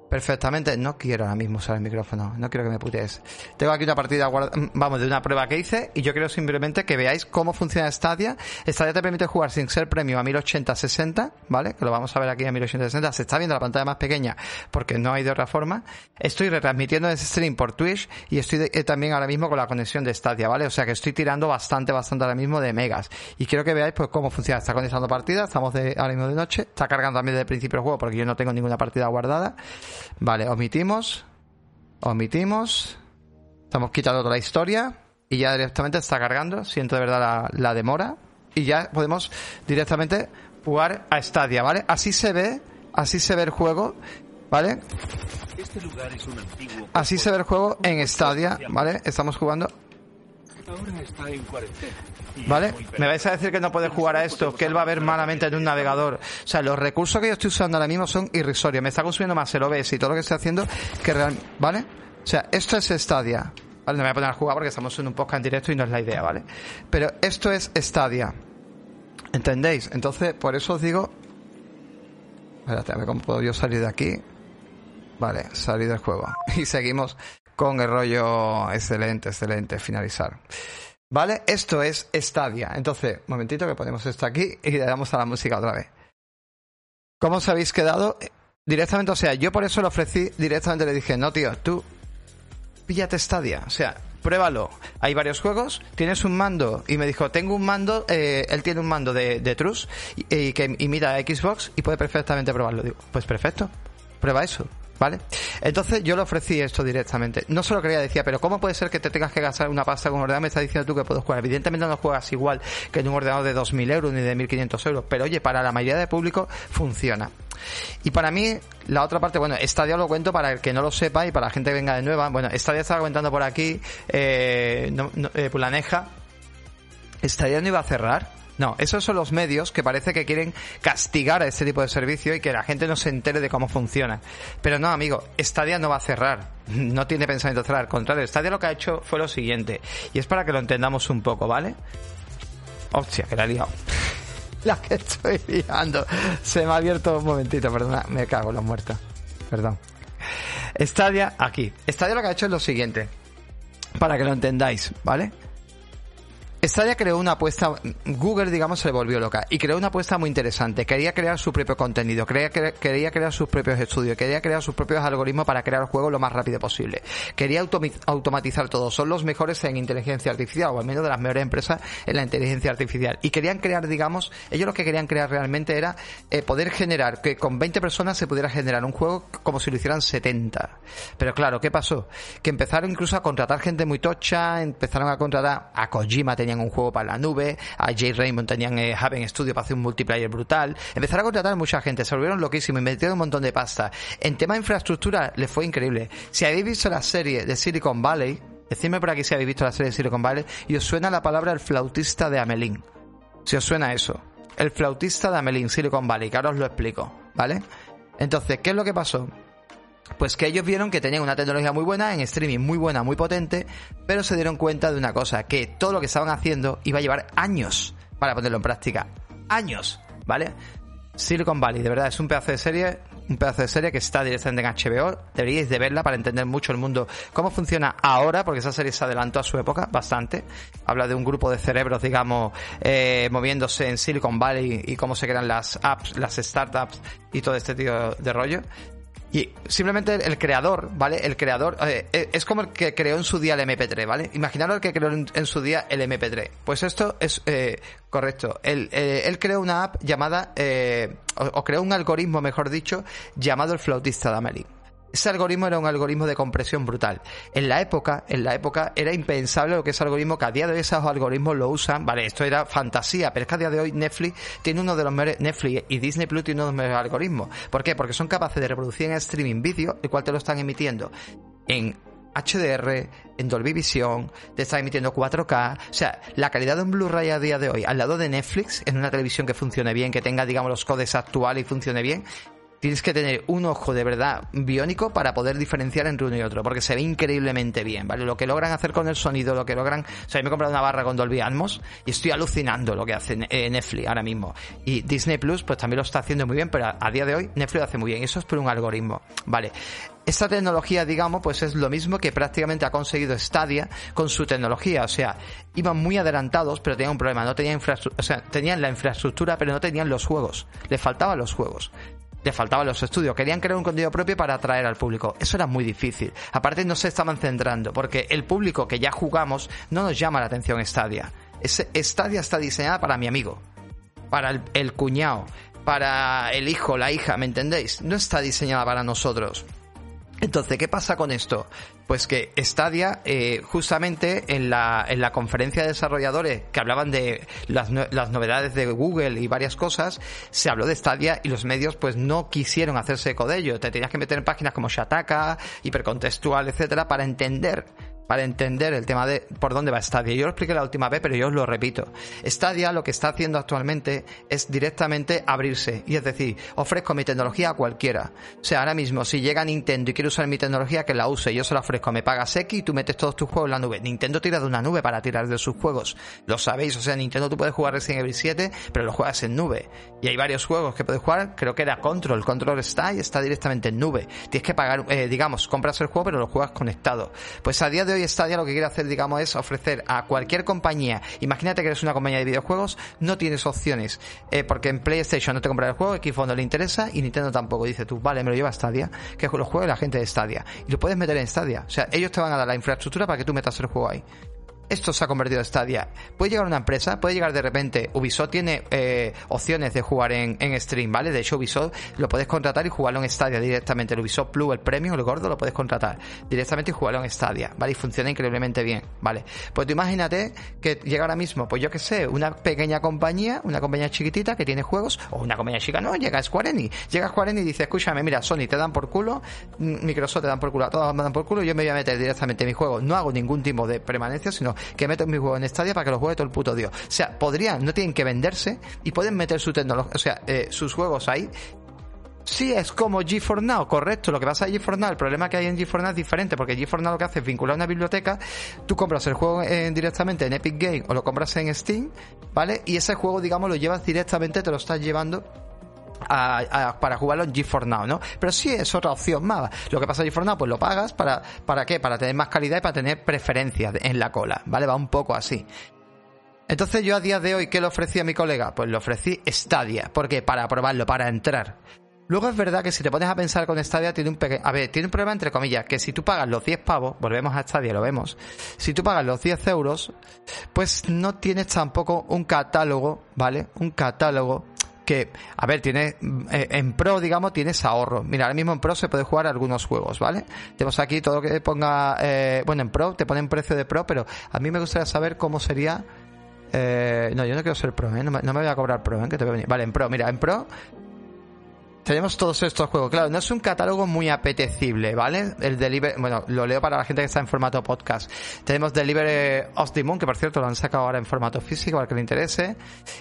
perfectamente. No quiero ahora mismo usar el micrófono. No quiero que me putees. Tengo aquí una partida, guarda- vamos, de una prueba que hice y yo quiero simplemente que veáis cómo funciona Stadia. Stadia te permite jugar sin ser premium a 1080-60, ¿vale? Que lo vamos a ver aquí a 1080-60. Se está viendo la pantalla más pequeña porque no hay de otra forma. Estoy retransmitiendo ese stream por Twitch y estoy de- eh, también ahora mismo con la conexión de Stadia, ¿vale? O sea que estoy tirando bastante, bastante ahora mismo de megas. Y quiero que veáis pues cómo funciona. Está conectando partidas, estamos de, ahora mismo de noche. Está cargando también desde el principio el juego porque yo no tengo ninguna partida guardada. Vale, omitimos. Omitimos. Estamos quitando toda la historia. Y ya directamente está cargando. Siento de verdad la, la demora. Y ya podemos directamente jugar a Stadia, ¿vale? Así se ve. Así se ve el juego. ¿Vale? Este lugar es un antiguo. Así se ve el juego en Stadia, ¿vale? Estamos jugando. Ahora está en cuarentena. Y ¿Vale? Me vais a decir que no puede jugar a esto, que él va a ver malamente en un navegador. O sea, los recursos que yo estoy usando ahora mismo son irrisorios. Me está consumiendo más el OBS y todo lo que estoy haciendo que realmente. ¿Vale? O sea, esto es Stadia. Vale, no me voy a poner a jugar porque estamos en un podcast en directo y no es la idea, ¿vale? Pero esto es Stadia. ¿Entendéis? Entonces, por eso os digo. Espérate, a ver cómo puedo yo salir de aquí. Vale, salir del juego. Y seguimos con el rollo excelente, excelente, finalizar. ¿Vale? Esto es Stadia. Entonces, momentito que ponemos esto aquí y le damos a la música otra vez. ¿Cómo os habéis quedado? Directamente, o sea, yo por eso le ofrecí, directamente le dije, no tío, tú píllate Stadia. O sea, pruébalo. Hay varios juegos, tienes un mando. Y me dijo, tengo un mando, eh, él tiene un mando de, de Trus y, y que imita a Xbox y puede perfectamente probarlo. Digo, pues perfecto, prueba eso. ¿Vale? Entonces yo le ofrecí esto directamente. No solo quería decía, pero ¿cómo puede ser que te tengas que gastar una pasta con un ordenador? Me estás diciendo tú que puedes jugar. Evidentemente no juegas igual que en un ordenador de 2.000 euros ni de 1.500 euros. Pero oye, para la mayoría de público funciona. Y para mí, la otra parte, bueno, Stadia lo cuento para el que no lo sepa y para la gente que venga de nueva. Bueno, Stadia estaba comentando por aquí, eh, no, no, eh, Pulaneja. Stadia no iba a cerrar. No, esos son los medios que parece que quieren castigar a este tipo de servicio y que la gente no se entere de cómo funciona. Pero no, amigo, Stadia no va a cerrar. No tiene pensamiento cerrar. Al contrario, Stadia lo que ha hecho fue lo siguiente. Y es para que lo entendamos un poco, ¿vale? Hostia, que la he liado. la que estoy liando. Se me ha abierto un momentito, perdona. Me cago en los muertos. Perdón. Stadia, aquí. Stadia lo que ha hecho es lo siguiente. Para que lo entendáis, ¿vale? Stadia creó una apuesta, Google digamos se le volvió loca y creó una apuesta muy interesante. Quería crear su propio contenido, quería, cre- quería crear sus propios estudios, quería crear sus propios algoritmos para crear juegos lo más rápido posible. Quería automatizar todo. Son los mejores en inteligencia artificial o al menos de las mejores empresas en la inteligencia artificial. Y querían crear, digamos, ellos lo que querían crear realmente era eh, poder generar que con 20 personas se pudiera generar un juego como si lo hicieran 70. Pero claro, ¿qué pasó? Que empezaron incluso a contratar gente muy tocha, empezaron a contratar a Kojima tenían un juego para la nube, a Jay Raymond tenían eh, Haven Studio para hacer un multiplayer brutal, empezaron a contratar a mucha gente, se volvieron loquísimos, metieron un montón de pasta. En tema de infraestructura les fue increíble. Si habéis visto la serie de Silicon Valley, decidme por aquí si habéis visto la serie de Silicon Valley y os suena la palabra el flautista de Amelín. Si os suena eso. El flautista de Amelín, Silicon Valley, que ahora os lo explico, ¿vale? Entonces, ¿qué es lo que pasó? Pues que ellos vieron que tenían una tecnología muy buena, en streaming muy buena, muy potente, pero se dieron cuenta de una cosa, que todo lo que estaban haciendo iba a llevar años para ponerlo en práctica. Años, ¿vale? Silicon Valley, de verdad, es un pedazo de serie, un pedazo de serie que está directamente en HBO. Deberíais de verla para entender mucho el mundo, cómo funciona ahora, porque esa serie se adelantó a su época bastante. Habla de un grupo de cerebros, digamos, eh, moviéndose en Silicon Valley y cómo se crean las apps, las startups y todo este tipo de rollo. Y simplemente el, creador, ¿vale? El creador eh, eh, es como el que creó en su día el MP3, ¿vale? Imaginaros el que creó en, en su día el MP3. Pues esto es eh, correcto. Él, eh, él creó una app llamada, eh, o, o creó un algoritmo, mejor dicho, llamado el flautista de Amelie. Ese algoritmo era un algoritmo de compresión brutal. En la época, en la época era impensable lo que ese algoritmo, que a día de hoy esos algoritmos lo usan, vale, esto era fantasía, pero es que a día de hoy Netflix tiene uno de los mejores, Netflix y Disney Plus tiene uno de los mejores algoritmos. ¿Por qué? Porque son capaces de reproducir en streaming vídeo, el cual te lo están emitiendo en HDR, en Dolby Vision, te está emitiendo 4K. O sea, la calidad de un Blu-ray a día de hoy, al lado de Netflix, en una televisión que funcione bien, que tenga, digamos, los codes actuales y funcione bien, tienes que tener un ojo de verdad biónico para poder diferenciar entre uno y otro, porque se ve increíblemente bien, ¿vale? Lo que logran hacer con el sonido, lo que logran... O sea, yo me he comprado una barra con Dolby Atmos y estoy alucinando lo que hace eh, Netflix ahora mismo. Y Disney Plus, pues también lo está haciendo muy bien, pero a, día de hoy Netflix lo hace muy bien. Eso es por un algoritmo, ¿vale? Esta tecnología, digamos, pues es lo mismo que prácticamente ha conseguido Stadia con su tecnología. O sea, iban muy adelantados, pero tenían un problema. No tenían infraestructura, o sea, tenían la infraestructura, pero no tenían los juegos. Les faltaban los juegos le faltaban los estudios. Querían crear un contenido propio para atraer al público. Eso era muy difícil. Aparte no se estaban centrando, porque el público que ya jugamos no nos llama la atención Stadia. Ese Stadia está diseñada para mi amigo, para el, el cuñado, para el hijo, la hija, ¿me entendéis? No está diseñada para nosotros. Entonces, ¿qué pasa con esto? Pues que Stadia, eh, justamente en la, en la conferencia de desarrolladores que hablaban de las, las novedades de Google y varias cosas, se habló de Stadia y los medios pues no quisieron hacerse eco de ello. Te tenías que meter en páginas como Shataka, hipercontextual, etcétera, para entender para entender el tema de por dónde va Stadia. Yo lo expliqué la última vez, pero yo os lo repito. Stadia lo que está haciendo actualmente es directamente abrirse. Y es decir, ofrezco mi tecnología a cualquiera. O sea, ahora mismo, si llega Nintendo y quiere usar mi tecnología, que la use. Yo se la ofrezco. Me pagas X y tú metes todos tus juegos en la nube. Nintendo tira de una nube para tirar de sus juegos. Lo sabéis. O sea, Nintendo tú puedes jugar Resident Evil 7, pero lo juegas en nube. Y hay varios juegos que puedes jugar. Creo que era Control. Control está y está directamente en nube. Tienes que pagar, eh, digamos, compras el juego, pero lo juegas conectado. Pues a día de hoy Stadia lo que quiere hacer, digamos, es ofrecer a cualquier compañía, imagínate que eres una compañía de videojuegos, no tienes opciones, eh, porque en PlayStation no te compra el juego, Xbox no le interesa y Nintendo tampoco. Dice tú, vale, me lo lleva a Stadia, que lo juegue la gente de Stadia. Y lo puedes meter en Stadia. O sea, ellos te van a dar la infraestructura para que tú metas el juego ahí esto se ha convertido en Stadia. Puede llegar una empresa, puede llegar de repente. Ubisoft tiene eh, opciones de jugar en, en stream, ¿vale? De hecho, Ubisoft lo puedes contratar y jugarlo en Stadia directamente. El Ubisoft Plus, el premium, el gordo, lo puedes contratar directamente y jugarlo en Stadia, ¿vale? Y funciona increíblemente bien, ¿vale? Pues tú imagínate que llega ahora mismo, pues yo que sé, una pequeña compañía, una compañía chiquitita que tiene juegos, o una compañía chica, no, llega Square Enix. Llega Square Enix y dice, escúchame, mira, Sony te dan por culo, Microsoft te dan por culo, a todos me dan por culo, yo me voy a meter directamente en mi juego. No hago ningún tipo de permanencia, sino que meto mi juego en Stadia para que los juegue todo el puto Dios. O sea, podrían, no tienen que venderse y pueden meter su tecnología, o sea, eh, sus juegos ahí Sí, es como G4 Now, correcto. Lo que pasa en G4 Now, el problema que hay en G4 Now es diferente, porque G4 Now lo que hace es vincular una biblioteca, tú compras el juego en- directamente en Epic Game o lo compras en Steam, ¿vale? Y ese juego, digamos, lo llevas directamente, te lo estás llevando a- para jugarlo en G4 Now, ¿no? Pero sí es otra opción más. Lo que pasa en G4 Now, pues lo pagas para, ¿para qué? Para tener más calidad y para tener preferencias en la cola, ¿vale? Va un poco así. Entonces yo a día de hoy, ¿qué le ofrecí a mi colega? Pues le ofrecí Stadia. ¿Por qué? Para probarlo, para entrar. Luego es verdad que si te pones a pensar con Stadia tiene un pequeño... A ver, tiene un problema entre comillas, que si tú pagas los 10 pavos, volvemos a Stadia, lo vemos, si tú pagas los 10 euros, pues no tienes tampoco un catálogo, ¿vale? Un catálogo que, a ver, tiene eh, en Pro, digamos, tienes ahorro. Mira, ahora mismo en Pro se puede jugar algunos juegos, ¿vale? Tenemos aquí todo lo que ponga, eh, bueno, en Pro te ponen precio de Pro, pero a mí me gustaría saber cómo sería eh, no, yo no quiero ser pro, ¿eh? no, me, no me voy a cobrar pro, ¿eh? que te voy a venir. Vale, en pro, mira, en pro tenemos todos estos juegos. Claro, no es un catálogo muy apetecible, ¿vale? El Deliver, bueno, lo leo para la gente que está en formato podcast. Tenemos Deliver of the Moon, que por cierto lo han sacado ahora en formato físico, al que le interese.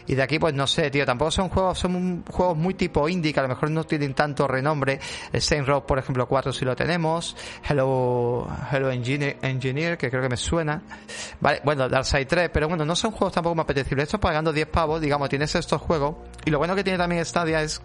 Y de aquí, pues no sé, tío, tampoco son juegos, son juegos muy tipo indie, que a lo mejor no tienen tanto renombre. El Saint Row, por ejemplo, 4 sí lo tenemos. Hello, Hello Engineer, Engineer, que creo que me suena. Vale, bueno, Darkseid 3, pero bueno, no son juegos tampoco muy apetecibles. Esto pagando 10 pavos, digamos, tienes estos juegos. Y lo bueno que tiene también Stadia es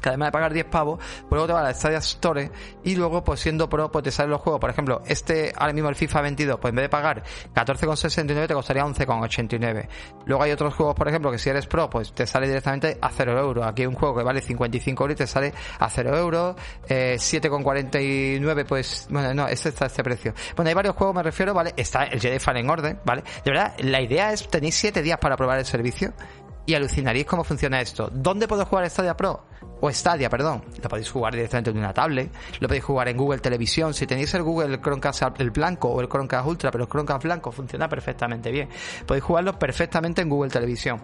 que además de pagar 10 pavos, pues luego te va a la Stadia Store y luego pues siendo pro pues te salen los juegos, por ejemplo, este ahora mismo el FIFA 22, pues en vez de pagar 14,69 te costaría 11,89. Luego hay otros juegos, por ejemplo, que si eres pro pues te sale directamente a 0 euros. Aquí hay un juego que vale 55 euros y te sale a 0 euros. Eh, 7,49 pues, bueno, no, este está este precio. Bueno, hay varios juegos me refiero, ¿vale? Está el Jedi Fallen Order, ¿vale? De verdad, la idea es, tenéis 7 días para probar el servicio y alucinaréis cómo funciona esto. ¿Dónde puedo jugar Stadia Pro? O Stadia, perdón. Lo podéis jugar directamente en una tablet, lo podéis jugar en Google Televisión. Si tenéis el Google Chromecast el blanco o el Chromecast Ultra, pero el Chromecast blanco funciona perfectamente bien. Podéis jugarlo perfectamente en Google Televisión.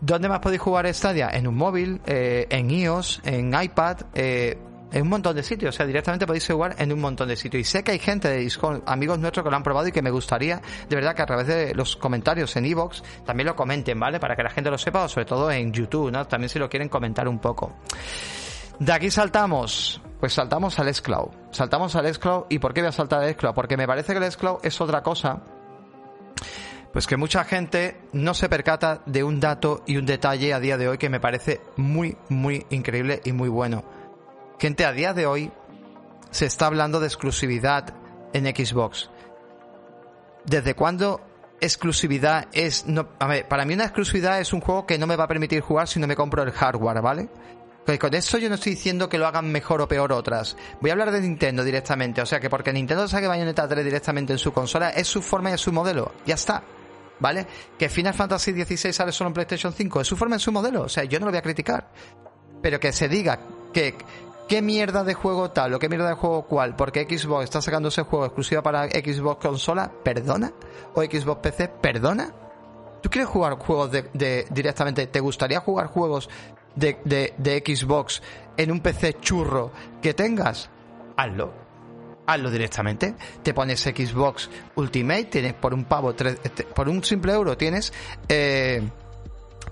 ¿Dónde más podéis jugar Stadia? En un móvil, eh, en iOS, en iPad, eh, en un montón de sitios. O sea, directamente podéis jugar en un montón de sitios. Y sé que hay gente de Discord, amigos nuestros que lo han probado y que me gustaría, de verdad, que a través de los comentarios en iVoox también lo comenten, ¿vale? Para que la gente lo sepa, o sobre todo en YouTube, ¿no? También si lo quieren comentar un poco. De aquí saltamos, pues saltamos al Xcloud. Saltamos al Xcloud. ¿Y por qué voy a saltar al Xcloud? Porque me parece que el Xcloud es otra cosa pues que mucha gente no se percata de un dato y un detalle a día de hoy que me parece muy, muy increíble y muy bueno. Gente, a día de hoy se está hablando de exclusividad en Xbox. ¿Desde cuándo exclusividad es... A ver, para mí una exclusividad es un juego que no me va a permitir jugar si no me compro el hardware, ¿vale? Pues con eso yo no estoy diciendo que lo hagan mejor o peor otras. Voy a hablar de Nintendo directamente. O sea que porque Nintendo saque Bayonetta 3 directamente en su consola, es su forma y es su modelo. Ya está. ¿Vale? Que Final Fantasy XVI sale solo en PlayStation 5. Es su forma y su modelo. O sea, yo no lo voy a criticar. Pero que se diga que qué mierda de juego tal o qué mierda de juego cual, porque Xbox está sacando ese juego exclusivo para Xbox consola, perdona. O Xbox PC, perdona. ¿Tú quieres jugar juegos de, directamente? ¿Te gustaría jugar juegos de, de, Xbox en un PC churro que tengas? Hazlo. Hazlo directamente. Te pones Xbox Ultimate, tienes por un pavo, tres- este, por un simple euro tienes, eh,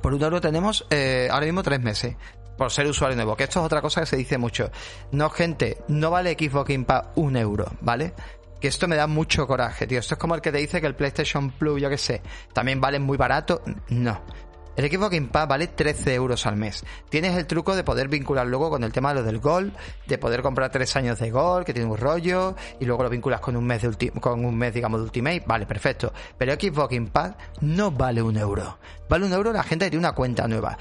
por un euro tenemos eh, ahora mismo tres meses. Por ser usuario nuevo, que esto es otra cosa que se dice mucho. No, gente, no vale Xbox Game Pass un euro, ¿vale? Que esto me da mucho coraje, tío. Esto es como el que te dice que el PlayStation Plus, yo qué sé, también vale muy barato. No. El Xbox Game Pass vale 13 euros al mes. Tienes el truco de poder vincular luego con el tema de lo del Gold, de poder comprar tres años de Gold, que tiene un rollo, y luego lo vinculas con un mes de con un mes, digamos, de Ultimate. Vale, perfecto. Pero Xbox Game Pass no vale un euro. Vale un euro la gente que tiene una cuenta nueva.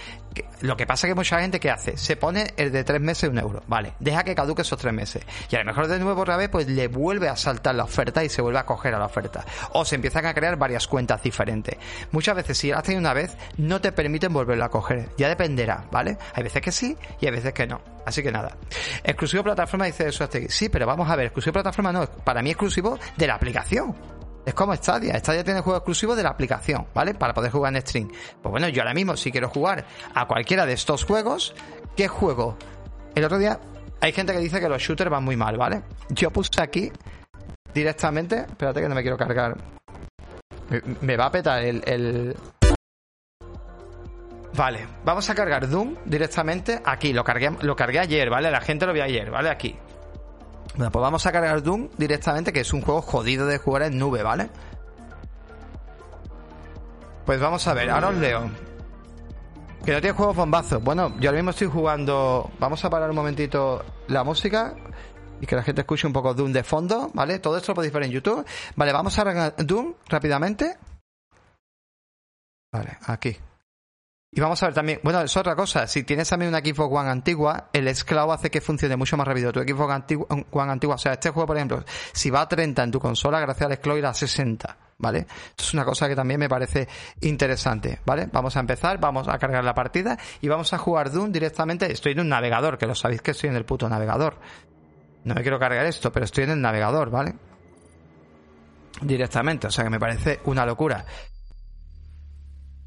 Lo que pasa es que mucha gente que hace, se pone el de tres meses un euro. Vale, deja que caduque esos tres meses. Y a lo mejor de nuevo otra vez, pues le vuelve a saltar la oferta y se vuelve a coger a la oferta. O se empiezan a crear varias cuentas diferentes. Muchas veces, si has tenido una vez, no te permiten volverla a coger. Ya dependerá, ¿vale? Hay veces que sí y hay veces que no. Así que nada. Exclusivo plataforma dice eso. Sí, pero vamos a ver, exclusivo plataforma no, para mí exclusivo de la aplicación. Es como Stadia. Stadia tiene juego exclusivo de la aplicación, ¿vale? Para poder jugar en stream. Pues bueno, yo ahora mismo, si quiero jugar a cualquiera de estos juegos, ¿qué juego? El otro día hay gente que dice que los shooters van muy mal, ¿vale? Yo puse aquí directamente. Espérate que no me quiero cargar. Me, me va a petar el, el... Vale, vamos a cargar Doom directamente aquí. Lo cargué, lo cargué ayer, ¿vale? La gente lo vio ayer, ¿vale? Aquí. Bueno, pues vamos a cargar Doom directamente, que es un juego jodido de jugar en nube, ¿vale? Pues vamos a ver, ahora os leo. Que no tiene juegos bombazos. Bueno, yo ahora mismo estoy jugando. Vamos a parar un momentito la música y que la gente escuche un poco Doom de fondo, ¿vale? Todo esto lo podéis ver en YouTube. Vale, vamos a Doom rápidamente. Vale, aquí. Y vamos a ver también, bueno, es otra cosa, si tienes también una Xbox One antigua, el esclavo hace que funcione mucho más rápido tu antigua, One antigua. O sea, este juego, por ejemplo, si va a 30 en tu consola, gracias al esclavo irá a 60, ¿vale? Esto es una cosa que también me parece interesante, ¿vale? Vamos a empezar, vamos a cargar la partida y vamos a jugar Doom directamente. Estoy en un navegador, que lo sabéis que estoy en el puto navegador. No me quiero cargar esto, pero estoy en el navegador, ¿vale? Directamente, o sea que me parece una locura.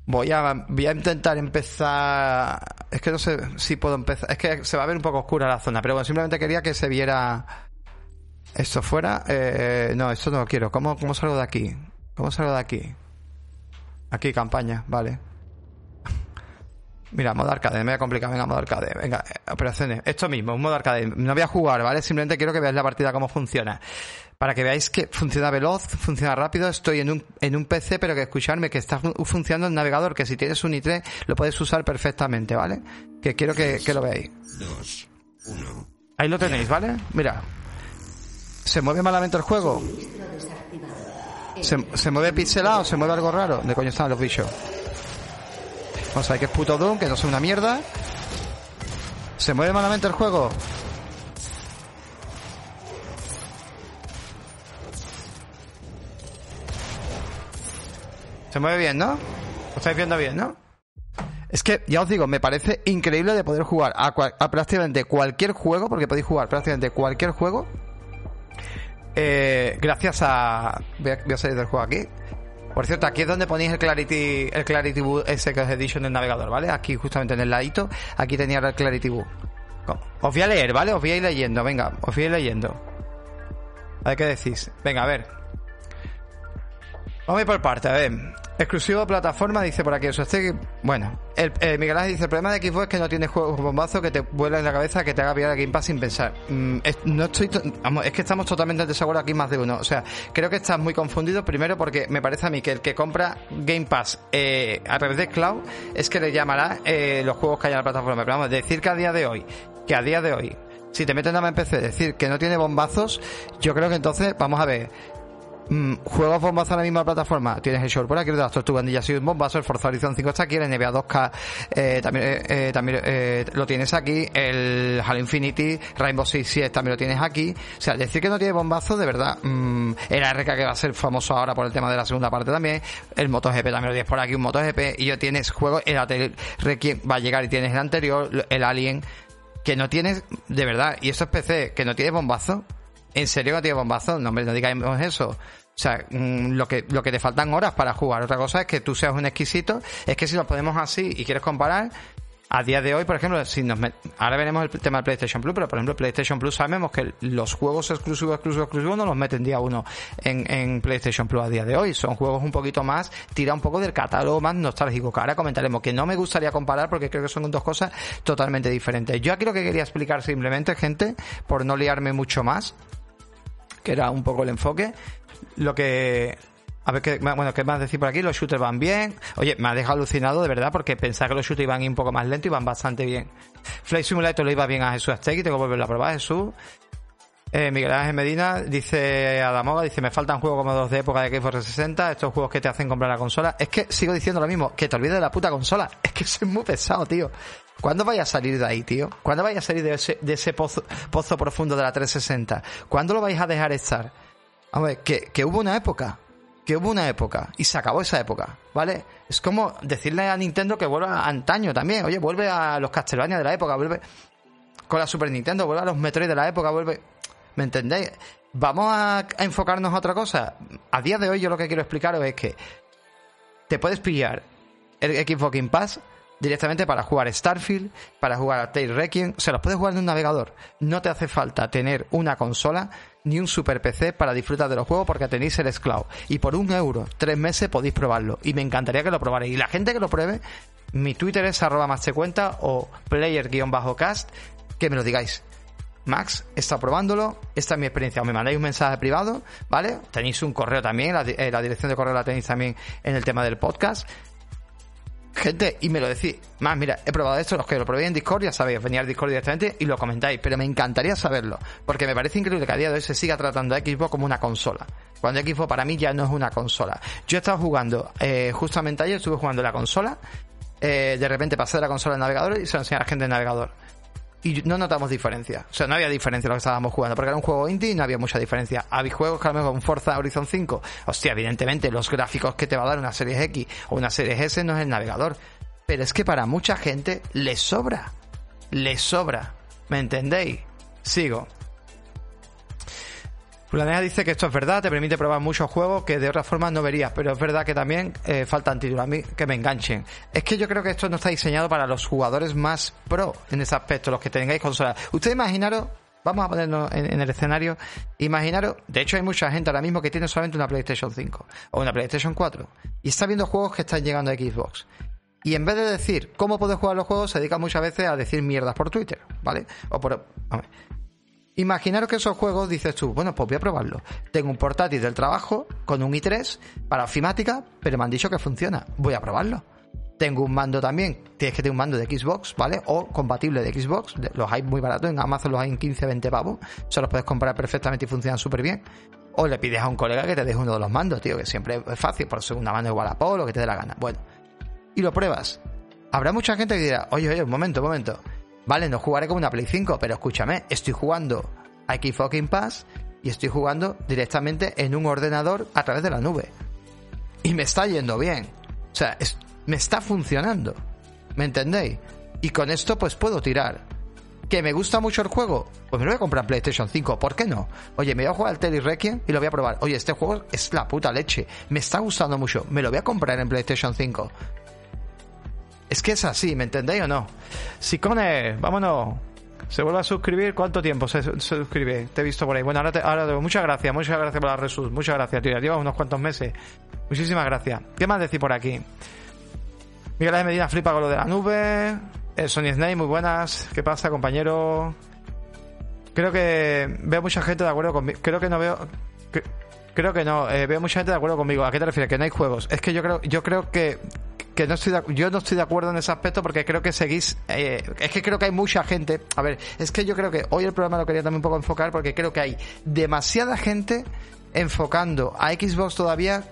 Voy a, voy a intentar empezar. Es que no sé si puedo empezar. Es que se va a ver un poco oscura la zona, pero bueno, simplemente quería que se viera esto fuera. Eh, no, esto no lo quiero. ¿Cómo, ¿Cómo salgo de aquí? ¿Cómo salgo de aquí? Aquí, campaña, vale. Mira, modo arcade, me voy a complicar, venga, modo arcade, venga, eh, operaciones, esto mismo, un modo arcade, no voy a jugar, ¿vale? Simplemente quiero que veáis la partida cómo funciona. Para que veáis que funciona veloz, funciona rápido, estoy en un, en un PC, pero que escucharme que está fun- funcionando el navegador, que si tienes un i3 lo puedes usar perfectamente, ¿vale? Que quiero que, que lo veáis. Ahí lo tenéis, ¿vale? Mira. ¿Se mueve malamente el juego? ¿Se, se mueve pixelado? ¿Se mueve algo raro? ¿De coño están los bichos? Vamos a ver que es puto Doom, que no es una mierda. ¿Se mueve malamente el juego? Se mueve bien, ¿no? ¿Lo estáis viendo bien, no? Es que, ya os digo, me parece increíble de poder jugar a, prácticamente cualquier juego, porque podéis jugar prácticamente cualquier juego, eh, gracias a... Voy, a... salir del juego aquí. Por cierto, aquí es donde ponéis el Clarity, el Clarity Boot ese que os he dicho en el navegador, ¿vale? Aquí justamente en el ladito, aquí tenía el Clarity. ¿Cómo? Os voy a leer, ¿vale? Os voy a ir leyendo, venga, os voy a ir leyendo. A ver qué decís. Venga, a ver. Vamos a ir por parte, a ver. Exclusivo plataforma, dice por aquí. O sea, este, bueno, el, eh, Miguel Ángel dice: el problema de Xbox es que no tiene juegos bombazos que te vuelan en la cabeza, que te haga pillar el Game Pass sin pensar. Mm, no estoy to- vamos, es que estamos totalmente en desacuerdo aquí, más de uno. O sea, creo que estás muy confundido. Primero, porque me parece a mí que el que compra Game Pass eh, a través de Cloud es que le llamará eh, los juegos que hay en la plataforma. Pero vamos, decir que a día de hoy, que a día de hoy, si te meten más en PC, decir que no tiene bombazos, yo creo que entonces, vamos a ver. Mm, juegos bombazos en la misma plataforma. Tienes el Short por aquí, las Tortugas Ninja sido un bombazo, el Forza Horizon 5 está aquí, el NBA 2K eh, también, eh, eh, también lo tienes aquí, el Halo Infinity, Rainbow Six Siege también lo tienes aquí. O sea, decir que no tiene bombazos, de verdad, mm, el RK que va a ser famoso ahora por el tema de la segunda parte también, el MotoGP también lo tienes por aquí, un MotoGP, y yo tienes juegos, el Requiem va a llegar y tienes el anterior, el Alien, que no tienes, de verdad, y eso es PC, que no tiene bombazo. ¿En serio tiene bombazo? No, hombre, no digamos eso. O sea, mm, lo que, lo que te faltan horas para jugar. Otra cosa es que tú seas un exquisito. Es que si nos ponemos así y quieres comparar, a día de hoy, por ejemplo, si nos met- ahora veremos el tema del PlayStation Plus, pero por ejemplo, PlayStation Plus sabemos que los juegos exclusivos, exclusivos, exclusivos no los meten día uno en, en PlayStation Plus a día de hoy. Son juegos un poquito más, tira un poco del catálogo más nostálgico, que ahora comentaremos, que no me gustaría comparar porque creo que son dos cosas totalmente diferentes. Yo aquí lo que quería explicar simplemente, gente, por no liarme mucho más, que era un poco el enfoque. Lo que. A ver, qué, bueno, ¿qué más decir por aquí? Los shooters van bien. Oye, me ha dejado alucinado, de verdad, porque pensaba que los shooters iban un poco más lento y van bastante bien. Flight Simulator le iba bien a Jesús Aztegui, tengo que volverlo a probar, Jesús. Eh, Miguel Ángel Medina dice a Damoga, dice, me faltan juegos como dos de época de Xbox 360, estos juegos que te hacen comprar la consola. Es que sigo diciendo lo mismo, que te olvides de la puta consola. Es que soy muy pesado, tío. ¿Cuándo vaya a salir de ahí, tío? ¿Cuándo vaya a salir de ese, pozo, profundo de la 360? ¿Cuándo lo vais a dejar estar? Ver, que, que hubo una época, que hubo una época y se acabó esa época, ¿vale? Es como decirle a Nintendo que vuelva a antaño también. Oye, vuelve a los Castlevania de la época, vuelve con la Super Nintendo, vuelve a los Metroid de la época, vuelve... ¿Me entendéis? Vamos a, enfocarnos a otra cosa. A día de hoy yo lo que quiero explicaros es que te puedes pillar el Xbox Game Pass directamente para jugar Starfield, para jugar a Requiem, se los puedes jugar en un navegador. No te hace falta tener una consola ni un super PC para disfrutar de los juegos porque tenéis el Cloud. Y por un euro, tres meses podéis probarlo. Y me encantaría que lo probarais. Y la gente que lo pruebe, mi Twitter es arroba más cuenta o player-cast, que me lo digáis. Max está probándolo, esta es mi experiencia. O me mandáis un mensaje privado, ¿vale? Tenéis un correo también, la, eh, la dirección de correo la tenéis también en el tema del podcast gente, y me lo decís, más, mira, he probado esto, los que lo probé en Discord, ya sabéis, venía al Discord directamente y lo comentáis, pero me encantaría saberlo, porque me parece increíble que a día de hoy se siga tratando a Xbox como una consola, cuando Xbox para mí ya no es una consola. Yo he estado jugando, eh, justamente ayer estuve jugando la consola, eh, de repente pasé de la consola al navegador y se lo enseñé a la gente en navegador y no notamos diferencia. O sea, no había diferencia en lo que estábamos jugando, porque era un juego indie y no había mucha diferencia. Había juegos que a lo mejor un Forza Horizon 5, hostia, evidentemente los gráficos que te va a dar una serie X o una serie S no es el navegador. Pero es que para mucha gente le sobra. Le sobra. ¿Me entendéis? Sigo. Planea dice que esto es verdad, te permite probar muchos juegos que de otra forma no verías, pero es verdad que también eh, faltan títulos a mí que me enganchen. Es que yo creo que esto no está diseñado para los jugadores más pro en ese aspecto, los que tengáis consolas. Ustedes imaginaros, vamos a ponernos en, el escenario, imaginaros, de hecho hay mucha gente ahora mismo que tiene solamente una PlayStation 5 o una PlayStation 4 y está viendo juegos que están llegando a Xbox. Y en vez de decir cómo puedes jugar los juegos, se dedica muchas veces a decir mierdas por Twitter, ¿vale? O por... Imaginaros que esos juegos dices tú, bueno, pues voy a probarlo. Tengo un portátil del trabajo con un i3 para ofimática, pero me han dicho que funciona. Voy a probarlo. Tengo un mando también, tienes que tener un mando de Xbox, ¿vale? O compatible de Xbox. Los hay muy baratos, en Amazon los hay en 15, 20 pavos. Se los puedes comprar perfectamente y funcionan súper bien. O le pides a un colega que te deje uno de los mandos, tío, que siempre es fácil, por segunda mano igual a Polo, lo que te dé la gana. Bueno, y lo pruebas. Habrá mucha gente que dirá, oye, oye, un momento, un momento Vale, no jugaré como una Play 5, pero escúchame, estoy jugando a Xbox Pass y estoy jugando directamente en un ordenador a través de la nube. Y me está yendo bien. O sea, me está funcionando. ¿Me entendéis? Y con esto pues puedo tirar. ¿Que me gusta mucho el juego? Pues me lo voy a comprar en PlayStation 5. ¿Por qué no? Oye, me voy a jugar al Tele Requiem y lo voy a probar. Oye, este juego es la puta leche. Me está gustando mucho. Me lo voy a comprar en PlayStation 5. Es que es así, ¿me entendéis o no? Sicone, vámonos. Se vuelve a suscribir. ¿Cuánto tiempo se, suscribe? Te he visto por ahí. Bueno, ahora te, ahora muchas gracias, muchas gracias por la resus. Muchas gracias, tío. Lleva unos cuantos meses. Muchísimas gracias. ¿Qué más decir por aquí? Miguel de Medina flipa con lo de la nube. Eh, Sony Snake, muy buenas. ¿Qué pasa, compañero? Creo que veo mucha gente de acuerdo conmigo. Creo que no veo. Creo que no. Eh, veo mucha gente de acuerdo conmigo. ¿A qué te refieres? Que no hay juegos. Es que yo creo, yo creo que que no estoy yo no estoy de acuerdo en ese aspecto porque creo que seguís eh, es que creo que hay mucha gente a ver es que yo creo que hoy el programa lo quería también un poco enfocar porque creo que hay demasiada gente enfocando a Xbox todavía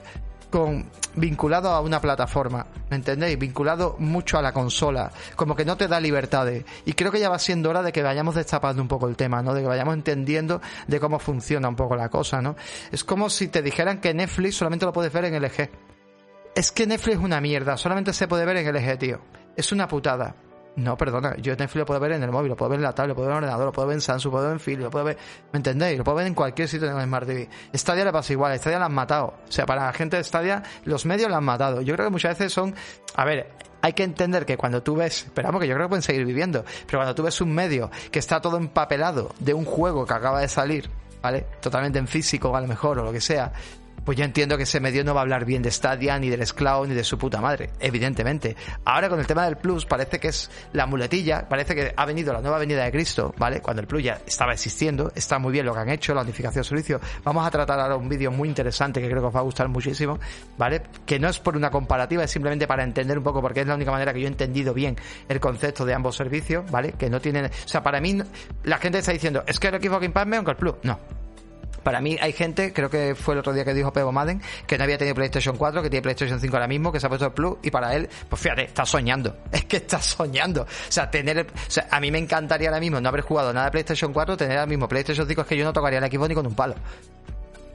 con vinculado a una plataforma, ¿me entendéis? Vinculado mucho a la consola, como que no te da libertades. Y creo que ya va siendo hora de que vayamos destapando un poco el tema, ¿no? De que vayamos entendiendo de cómo funciona un poco la cosa, ¿no? Es como si te dijeran que Netflix solamente lo puedes ver en LG es que Netflix es una mierda, solamente se puede ver en LG, tío. Es una putada. No, perdona, yo Netflix lo puedo ver en el móvil, lo puedo ver en la tablet, lo puedo ver en el ordenador, lo puedo ver en Samsung, lo puedo ver en Philips, lo puedo ver, ¿me entendéis? Lo puedo ver en cualquier sitio en el Smart TV. Stadia le pasa igual, Stadia la han matado. O sea, para la gente de Stadia, los medios la han matado. Yo creo que muchas veces son, a ver, hay que entender que cuando tú ves, esperamos que yo creo que pueden seguir viviendo, pero cuando tú ves un medio que está todo empapelado de un juego que acaba de salir, ¿vale? Totalmente en físico, a lo mejor, o lo que sea, pues yo entiendo que ese medio no va a hablar bien de Stadia, ni del Cloud, ni de su puta madre, evidentemente. Ahora con el tema del Plus parece que es la muletilla, parece que ha venido la nueva venida de Cristo, ¿vale? Cuando el Plus ya estaba existiendo, está muy bien lo que han hecho, la unificación de servicio. Vamos a tratar ahora un vídeo muy interesante que creo que os va a gustar muchísimo, ¿vale? Que no es por una comparativa, es simplemente para entender un poco, porque es la única manera que yo he entendido bien el concepto de ambos servicios, ¿vale? Que no tienen, o sea, para mí, la gente está diciendo, es que el Xbox Game Pass me el Plus. No, para mí hay gente, creo que fue el otro día que dijo Pego Madden, que no había tenido PlayStation 4, que tiene PlayStation 5 ahora mismo, que se ha puesto el Plus y para él, pues fíjate, está soñando. Es que está soñando. O sea, tener, o sea, a mí me encantaría ahora mismo no haber jugado nada de PlayStation 4, tener ahora mismo PlayStation 5 es que yo no tocaría el Xbox ni con un palo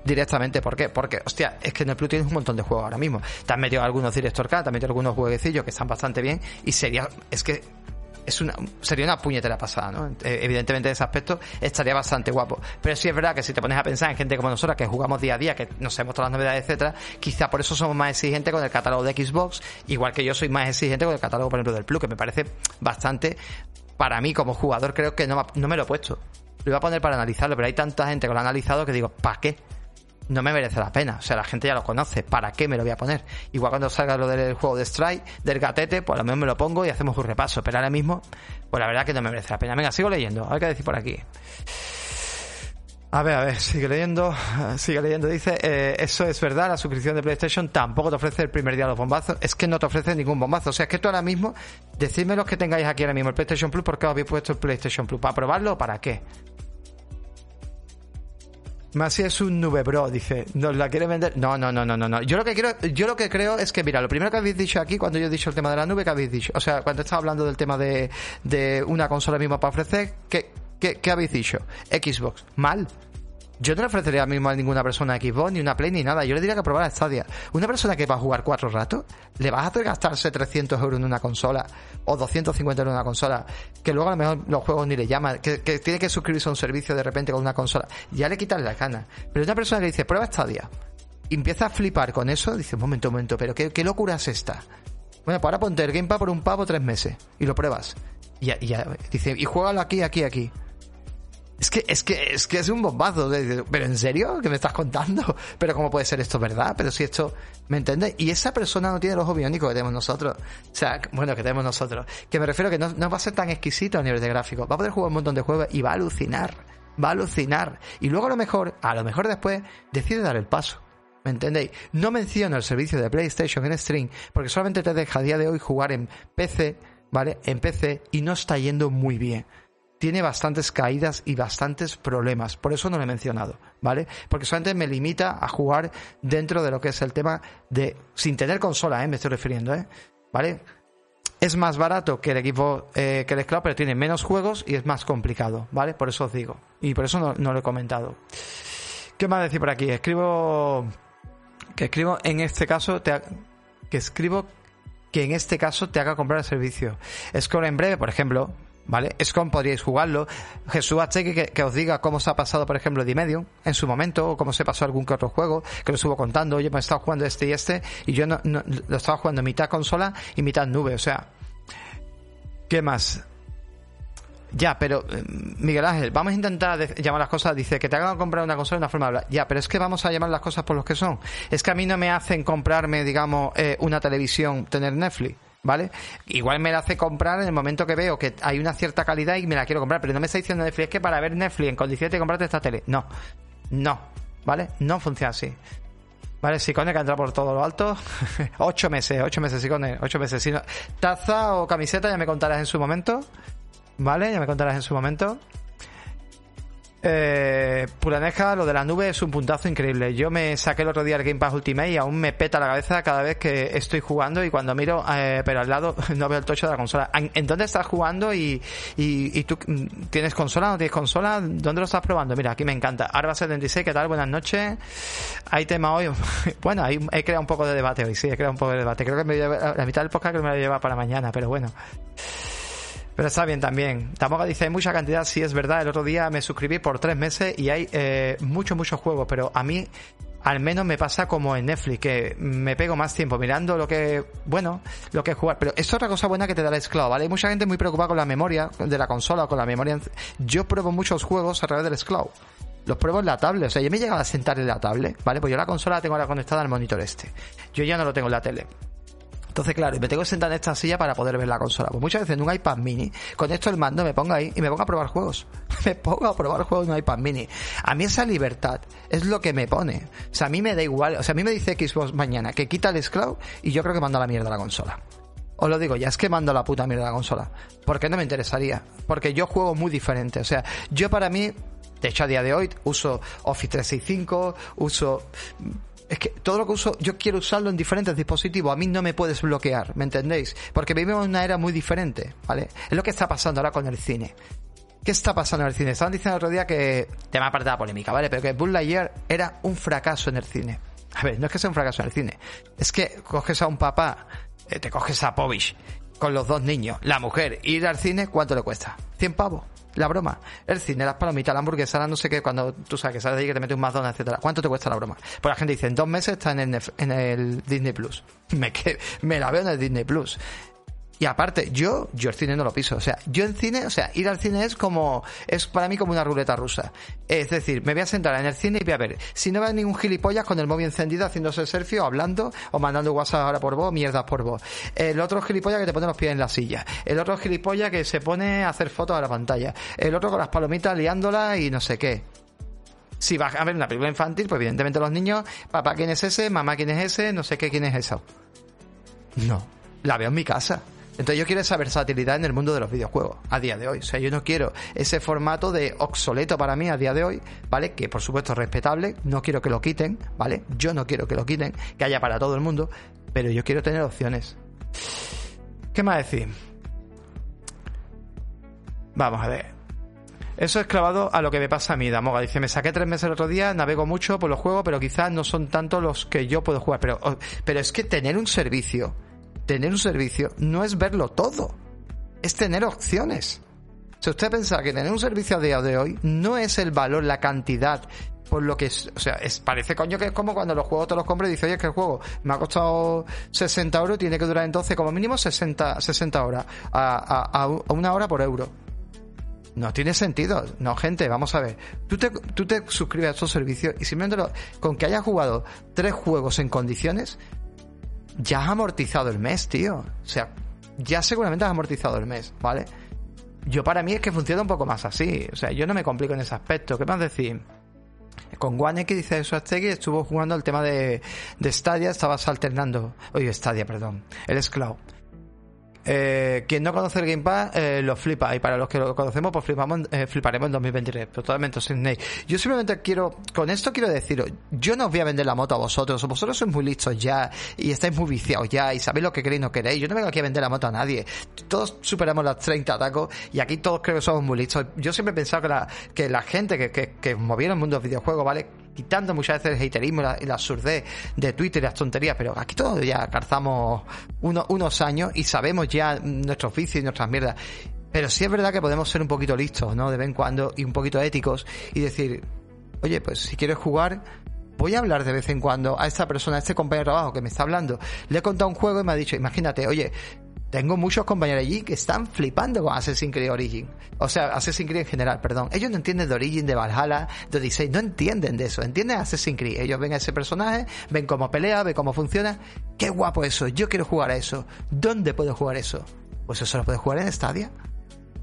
directamente. ¿Por qué? Porque, hostia, es que en el Plus tienes un montón de juegos ahora mismo. Te han metido algunos Director Cut, te han metido algunos jueguecillos que están bastante bien y sería, es que es una, sería una puñetera pasada, ¿no? Eh, Evidentemente, en ese aspecto estaría bastante guapo. Pero sí es verdad que si te pones a pensar en gente como nosotros, que jugamos día a día, que nos sabemos todas las novedades, etcétera, quizá por eso somos más exigentes con el catálogo de Xbox, igual que yo soy más exigente con el catálogo, por ejemplo, del Plus, que me parece bastante, para mí como jugador, creo que no, no me lo he puesto. Lo iba a poner para analizarlo, pero hay tanta gente que lo ha analizado que digo, ¿para qué? No me merece la pena. O sea, la gente ya lo conoce. ¿Para qué me lo voy a poner? Igual cuando salga lo del juego de Strike, del gatete, pues a lo mejor me lo pongo y hacemos un repaso. Pero ahora mismo, pues la verdad que no me merece la pena. Venga, sigo leyendo. A ver qué decir por aquí. A ver, a ver, sigue leyendo, sigue leyendo. Dice, eh, eso es verdad, la suscripción de PlayStation tampoco te ofrece el primer día los bombazos. Es que no te ofrece ningún bombazo. O sea, es que tú ahora mismo, decidme los que tengáis aquí ahora mismo el PlayStation Plus, ¿por qué os habéis puesto el PlayStation Plus? ¿Para probarlo o para qué? Masi es un nube bro, dice. ¿Nos la quiere vender? No, no, no, no, no. Yo lo que quiero, yo lo que creo es que, mira, lo primero que habéis dicho aquí, cuando yo he dicho el tema de la nube, que habéis dicho? O sea, cuando estaba hablando del tema de, de una consola misma para ofrecer, ¿qué, qué, qué habéis dicho? Xbox. Mal. Yo no le ofrecería mismo a ninguna persona Xbox, ni una Play, ni nada. Yo le diría que probara Stadia. Una persona que va a jugar cuatro ratos, ¿le vas a hacer gastarse 300 euros en una consola o 250 euros en una consola? Que luego a lo mejor los juegos ni le llaman, que, tiene que suscribirse a un servicio de repente con una consola. Ya le quitan la gana. Pero una persona que dice, prueba Stadia, empieza a flipar con eso, dice, un momento, un momento, pero ¿qué, qué locura es esta? Bueno, pues ahora ponte el Game Pass por un pavo tres meses y lo pruebas. Y ya, y ya, dice, y juégalo aquí, aquí, aquí. Es que, es que, es que es un bombazo. Pero en serio, ¿qué me estás contando? Pero cómo puede ser esto verdad? Pero si esto, ¿me entiendes? Y esa persona no tiene el ojo biónico que tenemos nosotros. O sea, bueno, que tenemos nosotros. Que me refiero que no, no va a ser tan exquisito a nivel de gráfico. Va a poder jugar un montón de juegos y va a alucinar. Va a alucinar. Y luego a lo mejor, a lo mejor después, decide dar el paso. ¿Me entendéis? No menciono el servicio de PlayStation en stream porque solamente te deja a día de hoy jugar en PC, ¿vale? En PC y no está yendo muy bien tiene bastantes caídas y bastantes problemas. Por eso no lo he mencionado, ¿vale? Porque solamente me limita a jugar dentro de lo que es el tema de. sin tener consola, ¿eh? Me estoy refiriendo, ¿eh? ¿Vale? Es más barato que el equipo, eh, que el Cloud, pero tiene menos juegos y es más complicado, ¿vale? Por eso os digo. Y por eso no, lo he comentado. ¿Qué más decir por aquí? Escribo. Que escribo en este caso. Te ha- que escribo que en este caso te haga comprar el servicio. Scroll en breve, por ejemplo, ¿vale? Scroll podríais jugarlo. Jesús Acheque que, que os diga cómo se ha pasado, por ejemplo, The Medium en su momento, o cómo se pasó algún que otro juego, que lo estuvo contando, oye, me he estado jugando este y este, y yo no, no- lo estaba jugando mitad consola y mitad nube, o sea. ¿Qué más? Ya, pero eh, Miguel Ángel, vamos a intentar llamar las cosas. Dice que te hagan comprar una consola de una forma hablar. Ya, pero es que vamos a llamar las cosas por los que son. Es que a mí no me hacen comprarme, digamos, eh, una televisión, tener Netflix. ¿Vale? Igual me la hace comprar en el momento que veo que hay una cierta calidad y me la quiero comprar, pero no me está diciendo Netflix, que para ver Netflix en condiciones de comprarte esta tele. No, no, ¿vale? No funciona así. Vale, Sicone que entra por todo lo alto. ocho meses, ocho meses, Sicone, ocho meses. Si no, taza o camiseta ya me contarás en su momento. Vale, ya me contarás en su momento. Eh, Puraneja, lo de la nube es un puntazo increíble. Yo me saqué el otro día el Game Pass Ultimate y aún me peta la cabeza cada vez que estoy jugando y cuando miro, eh, pero al lado no veo el tocho de la consola. ¿En, en dónde estás jugando y, y, y tú mm, tienes consola no tienes consola? ¿Dónde lo estás probando? Mira, aquí me encanta. Arba76, ¿qué tal? Buenas noches. Hay tema hoy. Bueno, ahí he creado un poco de debate hoy, sí, he creado un poco de debate. Creo que me lleva- la mitad del podcast que me la lleva para mañana, pero bueno. Pero está bien también. Tamoga dice, hay mucha cantidad, sí es verdad. El otro día me suscribí por tres meses y hay eh, muchos, muchos juegos, pero a mí al menos me pasa como en Netflix, que me pego más tiempo mirando lo que, bueno, lo que es jugar. Pero es otra cosa buena que te da el Scloud, ¿vale? Hay mucha gente muy preocupada con la memoria de la consola o con la memoria. Yo pruebo muchos juegos a través del Scloud. Los pruebo en la tablet, o sea, yo me he llegado a sentar en la tablet, ¿vale? Pues yo la consola la tengo ahora conectada al monitor este. Yo ya no lo tengo en la tele. Entonces, claro, me tengo que sentar en esta silla para poder ver la consola. Pues muchas veces en un iPad mini, con esto el mando me pongo ahí y me pongo a probar juegos. Me pongo a probar juegos en un iPad mini. A mí esa libertad es lo que me pone. O sea, a mí me da igual. O sea, a mí me dice Xbox mañana que quita el Scloud y yo creo que mando a la mierda la consola. Os lo digo, ya es que mando a la puta mierda la consola. Porque no me interesaría. Porque yo juego muy diferente. O sea, yo para mí, de hecho a día de hoy, uso Office 365, uso es que todo lo que uso, yo quiero usarlo en diferentes dispositivos. A mí no me puedes bloquear, ¿me entendéis? Porque vivimos en una era muy diferente, ¿vale? Es lo que está pasando ahora con el cine. ¿Qué está pasando en el cine? Estaban diciendo el otro día que, tema aparte de la polémica, ¿vale? Pero que Buzz Lightyear era un fracaso en el cine. A ver, no es que sea un fracaso en el cine. Es que coges a un papá, eh, te coges a Povich con los dos niños, la mujer, ir al cine, ¿cuánto le cuesta? 100 pavos. La broma. El cine, las palomitas, la hamburguesa, no sé qué, cuando tú sabes que sales de ahí que te metes un McDonald's, etcétera. ¿Cuánto te cuesta la broma? Pues la gente dice, en dos meses está en el, en el Disney Plus. Me, que- me la veo en el Disney Plus. Y aparte, yo, yo el cine no lo piso. O sea, yo en cine, o sea, ir al cine es como, es para mí como una ruleta rusa. Es decir, me voy a sentar en el cine y voy a ver. Si no veo ningún gilipollas con el móvil encendido haciéndose selfie o hablando o mandando WhatsApp ahora por voz, mierdas por voz. El otro gilipollas que te pone los pies en la silla. El otro gilipollas que se pone a hacer fotos a la pantalla. El otro con las palomitas liándola y no sé qué. Si vas a ver una película infantil, pues evidentemente los niños, papá quién es ese, mamá quién es ese, no sé qué quién es eso. No, la veo en mi casa. Entonces yo quiero esa versatilidad en el mundo de los videojuegos a día de hoy. O sea, yo no quiero ese formato de obsoleto para mí a día de hoy, ¿vale? Que por supuesto es respetable, no quiero que lo quiten, ¿vale? Yo no quiero que lo quiten, que haya para todo el mundo, pero yo quiero tener opciones. ¿Qué más decir? Vamos a ver. Eso es clavado a lo que me pasa a mí, Damoga. Dice, me saqué tres meses el otro día, navego mucho por los juegos, pero quizás no son tanto los que yo puedo jugar. Pero, pero es que tener un servicio, tener un servicio no es verlo todo. Es tener opciones. Si usted piensa que tener un servicio a día de hoy no es el valor, la cantidad, por lo que es, o sea, parece coño que es como cuando los juegos te los compras y dices, oye, es que el juego me ha costado 60 euros, tiene que durar entonces como mínimo 60, 60 horas, a una hora por euro. No tiene sentido. No, gente, vamos a ver. Tú te, tú te suscribes a estos servicios y simplemente lo- con que hayas jugado tres juegos en condiciones, ya has amortizado el mes, tío. O sea, ya seguramente has amortizado el mes, ¿vale? Yo para mí es que funciona un poco más así. O sea, yo no me complico en ese aspecto. ¿Qué más decir? Con One X dice eso Aztegui estuvo jugando el tema de, de Stadia, estabas alternando. Oye, Stadia, perdón. El es cloud. Eh, quien no conoce el Game Pass eh, lo flipa. Y para los que lo conocemos pues flipamos, eh, fliparemos en 2023 totalmente Sydney. yo simplemente quiero con esto quiero deciros yo no os voy a vender la moto a vosotros. Vosotros sois muy listos ya y estáis muy viciados ya y sabéis lo que queréis y no queréis. Yo no vengo aquí a vender la moto a nadie. Todos superamos las 30 tacos y aquí todos creo que somos muy listos. Yo siempre he pensado que la, que la gente que, que, que moviera el mundo de los videojuegos vale quitando muchas veces el haterismo y la, la absurdez de Twitter y las tonterías, pero aquí todos ya calzamos uno- unos años y sabemos ya nuestros vicios y nuestras mierdas. Pero sí es verdad que podemos ser un poquito listos, ¿no? De vez en cuando y un poquito éticos y decir, oye, pues si quieres jugar, voy a hablar de vez en cuando a esta persona, a este compañero de trabajo que me está hablando. Le he contado un juego y me ha dicho, imagínate, oye, tengo muchos compañeros allí que están flipando con Assassin's Creed Origin. O sea, Assassin's Creed en general, perdón. Ellos no entienden de Origin, de Valhalla, de Odyssey, no entienden de eso. Entienden Assassin's Creed. Ellos ven a ese personaje, ven cómo pelea, ven cómo funciona. Qué guapo eso, yo quiero jugar a eso. ¿Dónde puedo jugar eso? Pues eso lo puedes jugar en Stadia.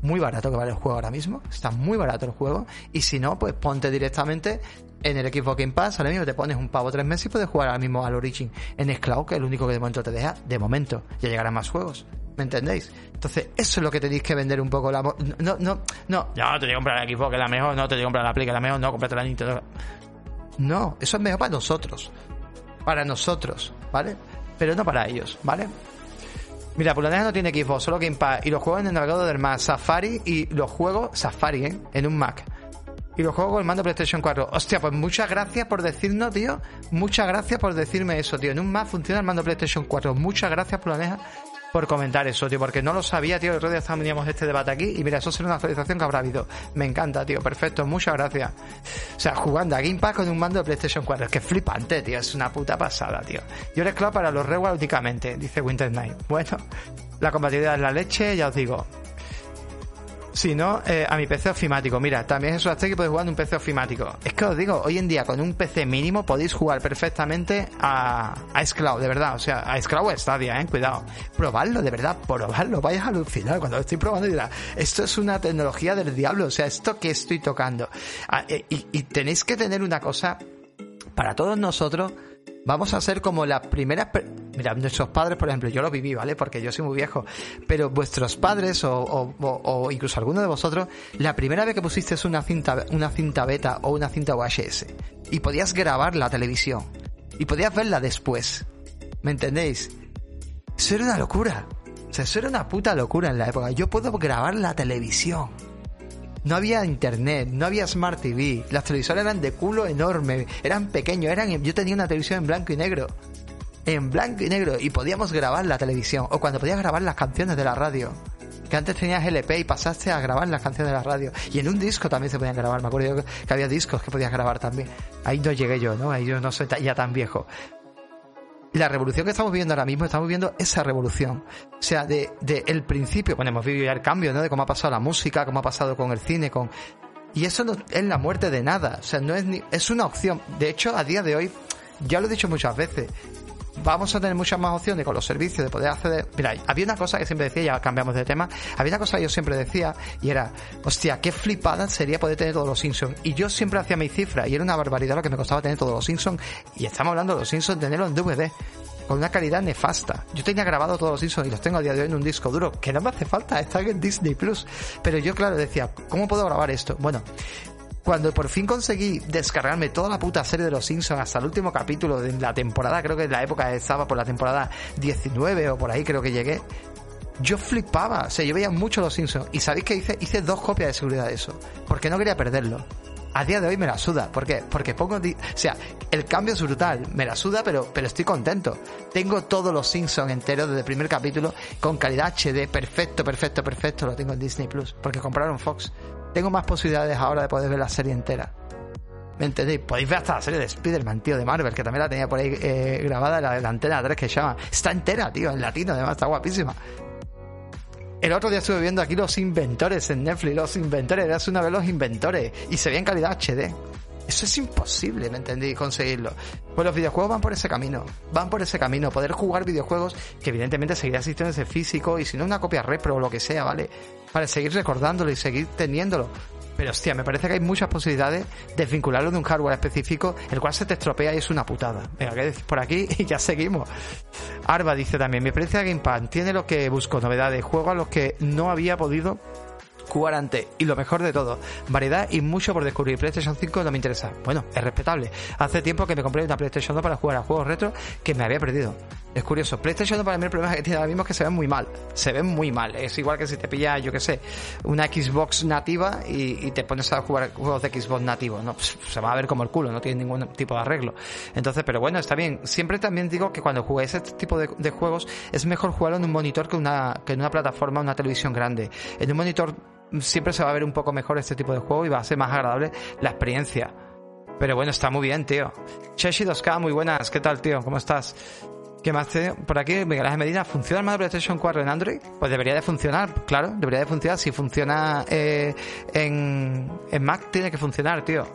Muy barato que vale el juego ahora mismo. Está muy barato el juego. Y si no, pues ponte directamente en el Xbox Game Pass. Ahora mismo te pones un pavo tres meses y puedes jugar ahora mismo al Origin en Xcloud, que es el único que de momento te deja. De momento. Ya llegarán más juegos. ¿Me entendéis? Entonces, eso es lo que tenéis que vender un poco la... No, no, no. Ya, no te voy a comprar la Xbox, que es la mejor. No te voy a comprar la Play, que es la mejor. No, cómprate la Nintendo. No, eso es mejor para nosotros. Para nosotros, ¿vale? Pero no para ellos, ¿vale? Mira, Pulaneja no tiene Xbox, solo Game Pass. Y los juegos en el navegador del Mac, Safari y los juegos Safari, ¿eh? En un Mac. Y los juegos con el mando PlayStation 4. Hostia, pues muchas gracias por decirnos, tío. Muchas gracias por decirme eso, tío. En un Mac funciona el mando PlayStation 4. Muchas gracias, Pulaneja, por comentar eso, tío. Porque no lo sabía, tío. El otro día teníamos este debate aquí. Y mira, eso será una actualización que habrá habido. Me encanta, tío. Perfecto, muchas gracias. O sea, jugando a Game Pass con un mando de PlayStation 4. Es que es flipante, tío. Es una puta pasada, tío. Yo les clavo para los Reward únicamente, dice Winter Night. Bueno, la compatibilidad es la leche, ya os digo. Si no, eh, a mi PC ofimático. Mira, también eso hasta que podéis jugar en un PC ofimático. Es que os digo, hoy en día con un PC mínimo podéis jugar perfectamente a, a Scloud, de verdad. O sea, a Scloud o Stadia, eh, cuidado. Probadlo, de verdad, probadlo. Vayas a alucinar cuando lo estoy probando dirás, esto es una tecnología del diablo. O sea, esto que estoy tocando. Ah, eh, y, y tenéis que tener una cosa para todos nosotros, vamos a ser como las primeras... Mira, nuestros padres, por ejemplo, yo lo viví, ¿vale? Porque yo soy muy viejo. Pero vuestros padres o, o- o- incluso alguno de vosotros, la primera vez que pusiste una cinta, una cinta beta o una cinta VHS y podías grabar la televisión y podías verla después. ¿Me entendéis? Eso era una locura. O sea, eso era una puta locura en la época. Yo puedo grabar la televisión. No había internet, no había smart TV, las televisores eran de culo enorme, eran pequeños, eran, yo tenía una televisión en blanco y negro. En blanco y negro y podíamos grabar la televisión o cuando podías grabar las canciones de la radio. Que antes tenías LP y pasaste a grabar las canciones de la radio. Y en un disco también se podían grabar. Me acuerdo que había discos que podías grabar también. Ahí no llegué yo, ¿no? Ahí yo no soy ya tan viejo. La revolución que estamos viviendo ahora mismo, estamos viviendo esa revolución. O sea, de, de el principio, bueno, hemos vivido ya el cambio, ¿no? De cómo ha pasado la música, cómo ha pasado con el cine, con... Y eso no es la muerte de nada. O sea, no es ni... Es una opción. De hecho, a día de hoy, ya lo he dicho muchas veces, vamos a tener muchas más opciones con los servicios de poder acceder. Mira, había una cosa que siempre decía, ya cambiamos de tema, había una cosa que yo siempre decía y era, hostia, qué flipada sería poder tener todos los Simpsons. Y yo siempre hacía mi cifra y era una barbaridad lo que me costaba tener todos los Simpsons. Y estamos hablando de los Simpsons, tenerlos en DVD. Con una calidad nefasta. Yo tenía grabado todos los Simpsons y los tengo a día de hoy en un disco duro, que no me hace falta, está en Disney Plus. Pero yo, claro, decía, ¿cómo puedo grabar esto? Bueno, cuando por fin conseguí descargarme toda la puta serie de los Simpsons hasta el último capítulo de la temporada, creo que en la época estaba por la temporada 19 o por ahí creo que llegué, yo flipaba, o sea, yo veía mucho los Simpsons y sabéis que hice, hice dos copias de seguridad de eso, porque no quería perderlo. A día de hoy me la suda, ¿por qué? Porque pongo, o sea, el cambio es brutal, me la suda, pero, pero estoy contento. Tengo todos los Simpsons enteros desde el primer capítulo con calidad HD, perfecto, perfecto, perfecto, lo tengo en Disney Plus, porque compraron Fox. Tengo más posibilidades ahora de poder ver la serie entera. ¿Me entendéis? Podéis ver hasta la serie de Spider-Man, tío, de Marvel, que también la tenía por ahí eh, grabada, la, la antena 3 que llama. Está entera, tío, en latino, además, está guapísima. El otro día estuve viendo aquí los inventores en Netflix, los inventores, eras una vez los inventores, y se veía en calidad HD. Eso es imposible, ¿me entendí? Conseguirlo. Pues los videojuegos van por ese camino. Van por ese camino. Poder jugar videojuegos que evidentemente seguirá existiendo ese físico y si no una copia repro o lo que sea, ¿vale? Para seguir recordándolo y seguir teniéndolo. Pero hostia, me parece que hay muchas posibilidades de vincularlo de un hardware específico, el cual se te estropea y es una putada. Venga, que por aquí y ya seguimos. Arba dice también, mi experiencia de Gamepad tiene lo que busco, novedades, juegos a los que no había podido jugar antes. Y lo mejor de todo, variedad y mucho por descubrir. PlayStation 5 no me interesa. Bueno, es respetable. Hace tiempo que me compré una PlayStation 2 para jugar a juegos retro que me había perdido. Es curioso. PlayStation 2 para mí el problema que tiene ahora mismo es que se ven muy mal. Se ven muy mal. Es igual que si te pillas, yo que sé, una Xbox nativa y, te pones a jugar juegos de Xbox nativo. No, Pff, se va a ver como el culo, no tiene ningún tipo de arreglo. Entonces, pero bueno, está bien. Siempre también digo que cuando juguéis este tipo de, juegos es mejor jugarlo en un monitor que, una, en una plataforma, una televisión grande. En un monitor siempre se va a ver un poco mejor este tipo de juego y va a ser más agradable la experiencia. Pero bueno, está muy bien, tío. Cheshi 2K, muy buenas. ¿Qué tal, tío? ¿Cómo estás? ¿Qué más te Por aquí, Miguel Ángel Medina, ¿funciona el modo PlayStation 4 en Android? Pues debería de funcionar, claro, debería de funcionar. Si funciona eh, en, en Mac, tiene que funcionar, tío.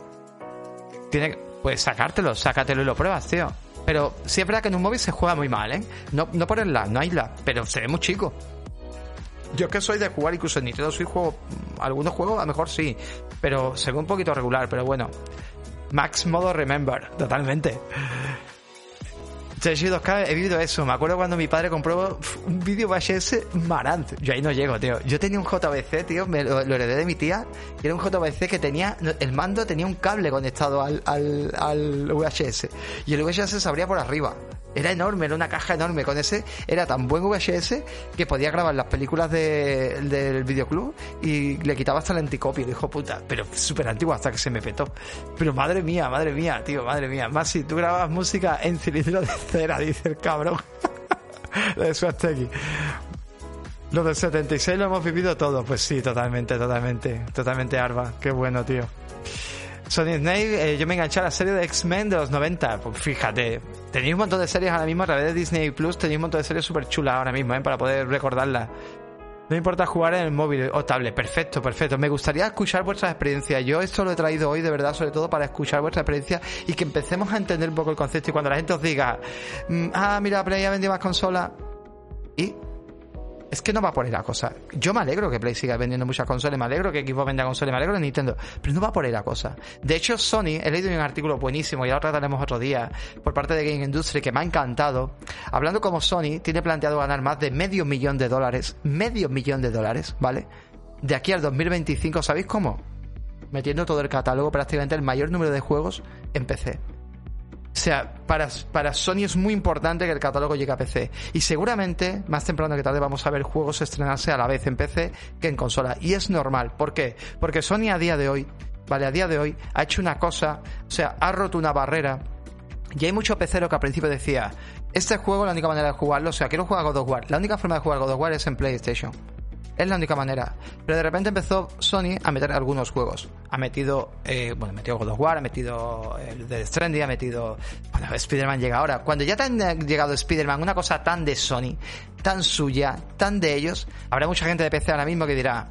Tiene que, pues sacártelo, sácatelo y lo pruebas, tío. Pero sí es verdad que en un móvil se juega muy mal, ¿eh? No, no por el no hay lag, pero se ve muy chico. Yo es que soy de jugar incluso en Nintendo Switch juego algunos juegos a lo mejor sí, pero se ve un poquito regular, pero bueno. Max modo remember, totalmente. Cheshi 2K, he vivido eso. Me acuerdo cuando mi padre compró un vídeo VHS Marant. Yo ahí no llego, tío. Yo tenía un JVC, tío, me lo, heredé de mi tía. Y era un JVC que tenía, el mando tenía un cable conectado al, al, al VHS. Y el VHS se abría por arriba. Era enorme, era una caja enorme. Con ese era tan buen VHS que podía grabar las películas de- del videoclub y le quitaba hasta el anticopio, el hijo puta. Pero súper antiguo hasta que se me petó. Pero madre mía, madre mía, tío, madre mía. Más si tú grababas música en cilindro de cera, dice el cabrón. de Schwarzenegger. Lo del 76 lo hemos vivido todo. Pues sí, totalmente, totalmente. Totalmente Arba. Qué bueno, tío. Sonic Snake, eh, yo me enganché a la serie de X-Men de los 90. Pues fíjate, tenéis un montón de series ahora mismo a través de Disney Plus. Tenéis un montón de series súper chulas ahora mismo, ¿eh? Para poder recordarlas. No importa jugar en el móvil o tablet. Perfecto, perfecto. Me gustaría escuchar vuestras experiencias. Yo esto lo he traído hoy, de verdad, sobre todo para escuchar vuestra experiencia y que empecemos a entender un poco el concepto. Y cuando la gente os diga, mm, ah, mira, Play ha vendido más consolas. Y es que no va por ahí la cosa. Yo me alegro que Play siga vendiendo muchas consolas, me alegro que Xbox venda consolas, me alegro de Nintendo, pero no va por ahí la cosa. De hecho, Sony, he leído un artículo buenísimo, y ahora trataremos otro día, por parte de Game Industry, que me ha encantado, hablando como Sony tiene planteado ganar más de medio millón de dólares, medio millón de dólares, ¿vale? De aquí al 2025, ¿sabéis cómo? Metiendo todo el catálogo, prácticamente el mayor número de juegos en PC. O sea, para, para Sony es muy importante que el catálogo llegue a PC. Y seguramente, más temprano que tarde, vamos a ver juegos estrenarse a la vez en PC que en consola. Y es normal. ¿Por qué? Porque Sony a día de hoy, vale, a día de hoy, ha hecho una cosa, o sea, ha roto una barrera. Y hay mucho pecero que al principio decía, Este juego, la única manera de jugarlo, o sea, quiero jugar God of War. La única forma de jugar God of War es en PlayStation. Es la única manera. Pero de repente empezó Sony a meter algunos juegos. Ha metido, eh, bueno, ha metido God of War, ha metido el de Stranding, ha metido. Bueno, Spider-Man llega ahora. Cuando ya te han llegado Spider-Man, una cosa tan de Sony, tan suya, tan de ellos, habrá mucha gente de PC ahora mismo que dirá.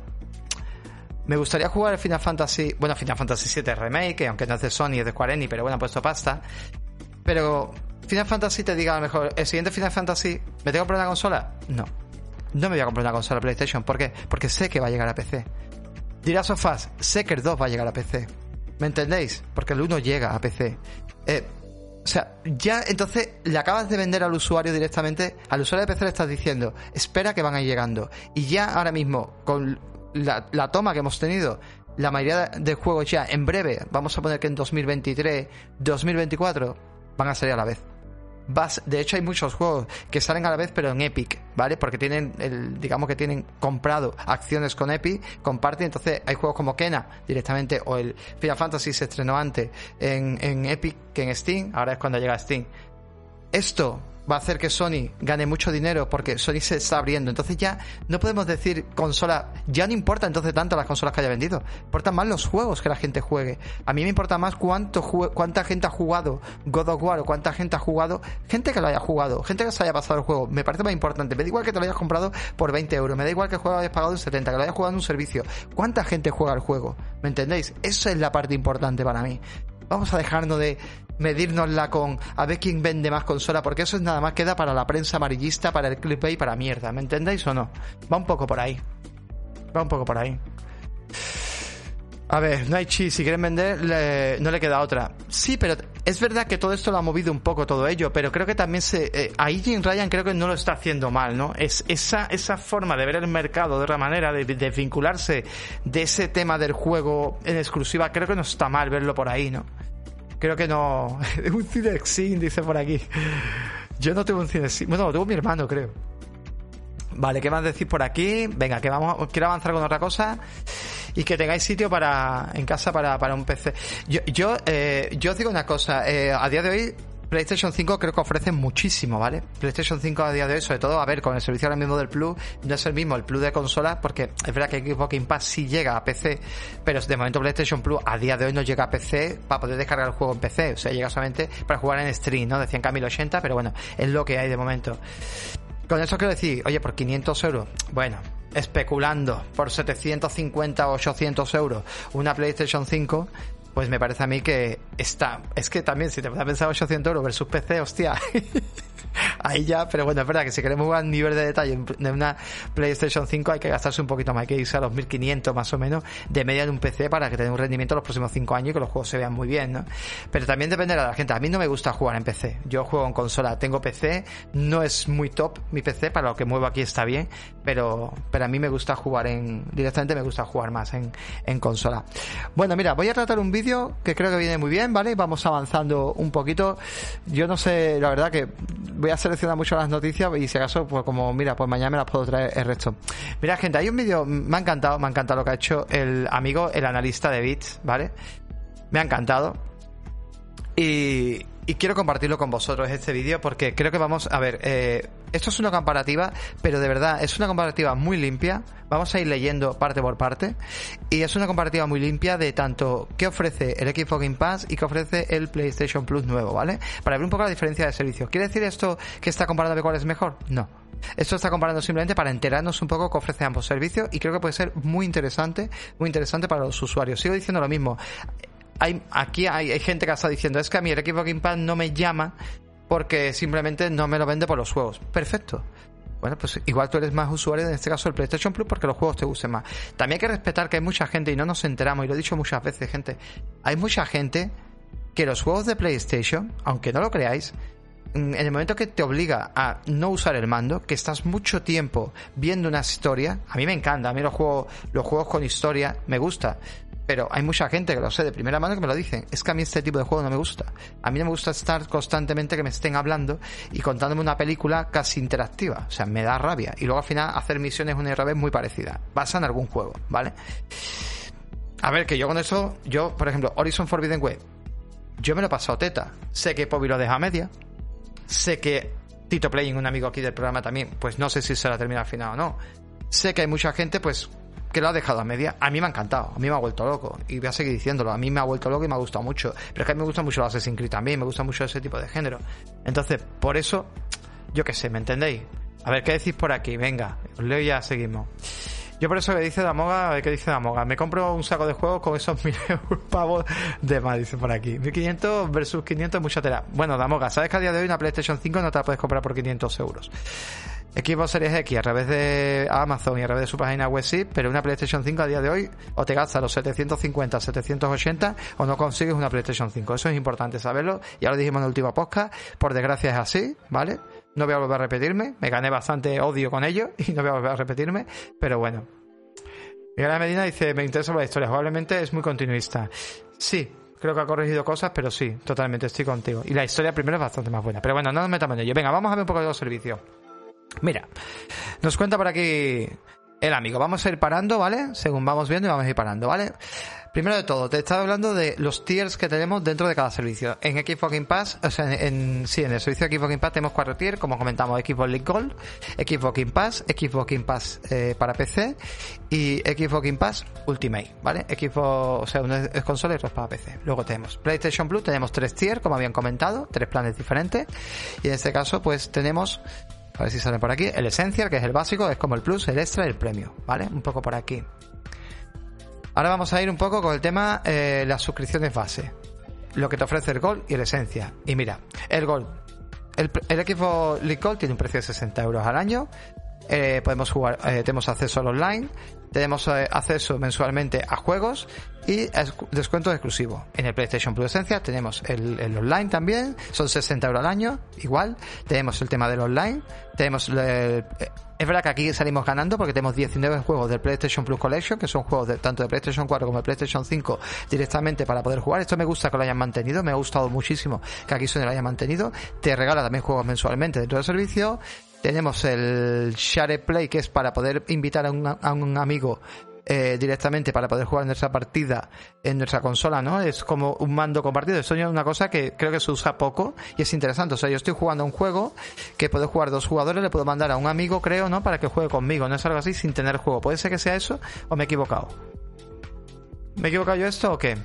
Me gustaría jugar el Final Fantasy, bueno, Final Fantasy VII Remake, que aunque no es de Sony, es de Square Enix, pero bueno, ha puesto pasta. Pero Final Fantasy te diga a lo mejor, el siguiente Final Fantasy, ¿me tengo que comprar una consola? No. No me voy a comprar una consola PlayStation. ¿Por qué? Porque sé que va a llegar a PC. Dirás sofás, sé que el 2 va a llegar a PC. ¿Me entendéis? Porque el 1 llega a PC. Eh, o sea, ya entonces le acabas de vender al usuario directamente, al usuario de PC le estás diciendo, espera que van a ir llegando. Y ya ahora mismo, con la, la toma que hemos tenido, la mayoría de juegos ya en breve, vamos a poner que en 2023, 2024, van a salir a la vez vas, de hecho hay muchos juegos que salen a la vez pero en Epic, ¿vale? Porque tienen el, digamos que tienen comprado acciones con Epic, comparten, entonces hay juegos como Kena directamente o el Final Fantasy se estrenó antes en, en Epic que en Steam, ahora es cuando llega Steam. Esto va a hacer que Sony gane mucho dinero porque Sony se está abriendo. Entonces ya no podemos decir consola, ya no importa entonces tanto las consolas que haya vendido. Importan más los juegos que la gente juegue. A mí me importa más cuánto cuánta gente ha jugado God of War o cuánta gente ha jugado, gente que lo haya jugado, gente que se haya pasado el juego. Me parece más importante. Me da igual que te lo hayas comprado por 20 euros, me da igual que el juego lo hayas pagado en 70, que lo hayas jugado en un servicio. ¿Cuánta gente juega el juego? ¿Me entendéis? Esa es la parte importante para mí. Vamos a dejarnos de medirnosla con a ver quién vende más consola, porque eso es nada más queda para la prensa amarillista, para el clip y para mierda, ¿me entendéis o no? Va un poco por ahí. Va un poco por ahí. A ver, no hay chi, si quieren vender, no le queda otra. Sí, pero es verdad que todo esto lo ha movido un poco todo ello, pero creo que también se. Eh, ahí Jim Ryan creo que no lo está haciendo mal, ¿no? Es esa, esa forma de ver el mercado de otra manera, de, de vincularse de ese tema del juego en exclusiva, creo que no está mal verlo por ahí, ¿no? Creo que no. un Cinexin, dice por aquí. Yo no tengo un Cinexin. Bueno, lo tengo mi hermano, creo. Vale, ¿qué más decís por aquí? Venga, que vamos, quiero avanzar con otra cosa y que tengáis sitio para en casa para, para un PC. Yo, yo, eh, yo os digo una cosa, eh, a día de hoy PlayStation 5 creo que ofrece muchísimo, ¿vale? PlayStation 5 a día de hoy, sobre todo, a ver, con el servicio ahora mismo del Plus, no es el mismo el Plus de consolas, porque es verdad que Xbox Game Pass sí llega a PC, pero de momento PlayStation Plus a día de hoy no llega a PC para poder descargar el juego en PC, o sea, llega solamente para jugar en stream, ¿no? Decían que a 1080, pero bueno, es lo que hay de momento. Con eso quiero decir, oye, por 500 euros, bueno, especulando por 750 o 800 euros una PlayStation 5, pues me parece a mí que está. Es que también, si te vas a pensar 800 euros versus PC, hostia. ahí ya, pero bueno, es verdad que si queremos jugar a nivel de detalle de una PlayStation 5 hay que gastarse un poquito más, hay que irse a los 1500 más o menos de media en un PC para que tenga un rendimiento los próximos 5 años y que los juegos se vean muy bien, ¿no? Pero también dependerá de la gente. A mí no me gusta jugar en PC. Yo juego en consola, tengo PC, no es muy top mi PC, para lo que muevo aquí está bien, pero, pero a mí me gusta jugar en, directamente me gusta jugar más en, en consola. Bueno, mira, voy a tratar un vídeo que creo que viene muy bien, ¿vale? Vamos avanzando un poquito. Yo no sé, la verdad que voy a seleccionar mucho las noticias y si acaso, pues como, mira, pues mañana me las puedo traer el resto. Mira, gente, hay un vídeo, me ha encantado, me ha encantado lo que ha hecho el amigo, el analista de bits, ¿vale? Me ha encantado. Y, y quiero compartirlo con vosotros este vídeo porque creo que vamos a ver, eh, esto es una comparativa, pero de verdad es una comparativa muy limpia. Vamos a ir leyendo parte por parte y es una comparativa muy limpia de tanto qué ofrece el Xbox Game Pass y qué ofrece el PlayStation Plus nuevo, ¿vale? Para ver un poco la diferencia de servicios. ¿Quiere decir esto que está comparando de cuál es mejor? No. Esto está comparando simplemente para enterarnos un poco qué ofrece ambos servicios y creo que puede ser muy interesante, muy interesante para los usuarios. Sigo diciendo lo mismo hay, aquí hay, gente que está diciendo, es que a mí el equipo Game Pass no me llama porque simplemente no me lo vende por los juegos. Perfecto. Bueno, pues igual tú eres más usuario, en este caso el PlayStation Plus, porque los juegos te gusten más. También hay que respetar que hay mucha gente, y no nos enteramos, y lo he dicho muchas veces, gente, hay mucha gente que los juegos de PlayStation, aunque no lo creáis, en el momento que te obliga a no usar el mando, que estás mucho tiempo viendo una historia, a mí me encanta, a mí los juegos, los juegos con historia me gusta, pero hay mucha gente que lo sé de primera mano que me lo dicen. Es que a mí este tipo de juego no me gusta. A mí no me gusta estar constantemente que me estén hablando y contándome una película casi interactiva. O sea, me da rabia. Y luego al final hacer misiones una y otra vez muy parecidas. Basa en algún juego, ¿vale? A ver, que yo con eso, yo, por ejemplo, Horizon Forbidden Web, yo me lo he pasado teta. Sé que Pobi lo deja a media. Sé que Tito Playing, un amigo aquí del programa también, pues no sé si se la termina al final o no. Sé que hay mucha gente, pues, que lo ha dejado a media. A mí me ha encantado, a mí me ha vuelto loco. Y voy a seguir diciéndolo, a mí me ha vuelto loco y me ha gustado mucho. Pero es que a mí me gusta mucho el Assassin's Creed también, me gusta mucho ese tipo de género. Entonces, por eso, yo qué sé, ¿me entendéis? A ver, ¿qué decís por aquí? Venga, os leo y ya seguimos. Yo por eso que dice Damoga, a ver qué dice Damoga. Me compro un saco de juegos con esos mil pavos de más, dice por aquí. 1500 versus 500 mucha tela. Bueno, Damoga, ¿sabes que a día de hoy una PlayStation 5 no te la puedes comprar por 500 euros? Xbox Series X a través de Amazon y a través de su página web sí, pero una PlayStation 5 a día de hoy o te gastas los 750, 780 o no consigues una PlayStation 5. Eso es importante saberlo. Ya lo dijimos en el último podcast. Por desgracia es así, ¿vale? No voy a volver a repetirme. Me gané bastante odio con ello y no voy a volver a repetirme. Pero bueno. Miguel Medina dice, me interesa la historia. Probablemente es muy continuista. Sí, creo que ha corregido cosas, pero sí, totalmente estoy contigo. Y la historia primero es bastante más buena. Pero bueno, no nos metamos en ello. Venga, vamos a ver un poco de los servicios. Mira, nos cuenta por aquí el amigo. Vamos a ir parando, ¿vale? Según vamos viendo y vamos a ir parando, ¿vale? Primero de todo, te estaba hablando de los tiers que tenemos dentro de cada servicio. En Xbox Game Pass, o sea, en, sí, en el servicio de Xbox Game Pass tenemos cuatro tiers, como comentamos, Xbox League Gold, Xbox Game Pass, Xbox Game Pass eh, para PC y Xbox Game Pass Ultimate, ¿vale? Xbox, o sea, uno es consola y otro es para PC. Luego tenemos PlayStation Plus, tenemos tres tiers, como habían comentado, tres planes diferentes. Y en este caso, pues tenemos a ver si sale por aquí. El Essential, que es el básico, es como el Plus, el Extra y el Premio, ¿vale? Un poco por aquí. Ahora vamos a ir un poco con el tema eh, las suscripciones base. Lo que te ofrece el Gold y el Esencia. Y mira, el Gold. El, el equipo League Gold tiene un precio de 60 euros al año. Eh, podemos jugar, eh, tenemos acceso al online, tenemos eh, acceso mensualmente a juegos y es- descuentos exclusivos. En el PlayStation Plus Esencia tenemos el, el online también, son 60 euros al año, igual. Tenemos el tema del online, tenemos el- eh, es verdad que aquí salimos ganando porque tenemos 19 juegos del PlayStation Plus Collection, que son juegos de, tanto de PlayStation 4 como de PlayStation 5 directamente para poder jugar. Esto me gusta que lo hayan mantenido, me ha gustado muchísimo que aquí Sony lo haya mantenido. Te regala también juegos mensualmente dentro del servicio. Tenemos el Share Play, que es para poder invitar a un, amigo eh, directamente para poder jugar nuestra partida en nuestra consola, ¿no? Es como un mando compartido. Esto es una cosa que creo que se usa poco y es interesante. O sea, yo estoy jugando un juego que puedo jugar dos jugadores, le puedo mandar a un amigo, creo, ¿no? Para que juegue conmigo. No es algo así sin tener juego. Puede ser que sea eso o me he equivocado. ¿Me he equivocado yo esto o qué?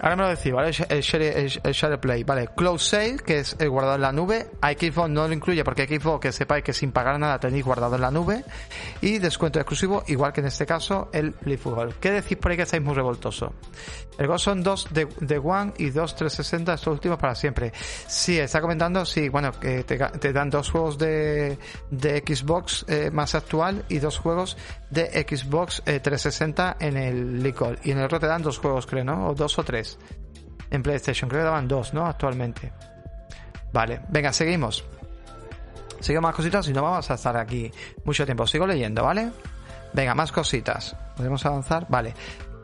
Ahora me lo decís, ¿vale? El share, el- el share play, ¿vale? Close save, que es el guardado en la nube. Xbox no lo incluye porque Xbox, que sepáis que sin pagar nada tenéis guardado en la nube. Y descuento exclusivo, igual que en este caso, el Gold. ¿Qué decís por ahí que estáis muy revoltosos? El Gold son dos de, One y dos 360, estos últimos para siempre. Sí, está comentando, sí, bueno, que te, dan dos juegos de, de Xbox eh, más actual y dos juegos de Xbox eh, 360 en el Gold. Y en el otro te dan dos juegos, creo, ¿no? O dos o tres. En PlayStation, creo que daban dos, ¿no? Actualmente. Vale, venga, seguimos. Sigo más cositas y no vamos a estar aquí mucho tiempo. Sigo leyendo, ¿vale? Venga, más cositas. ¿Podemos avanzar? Vale.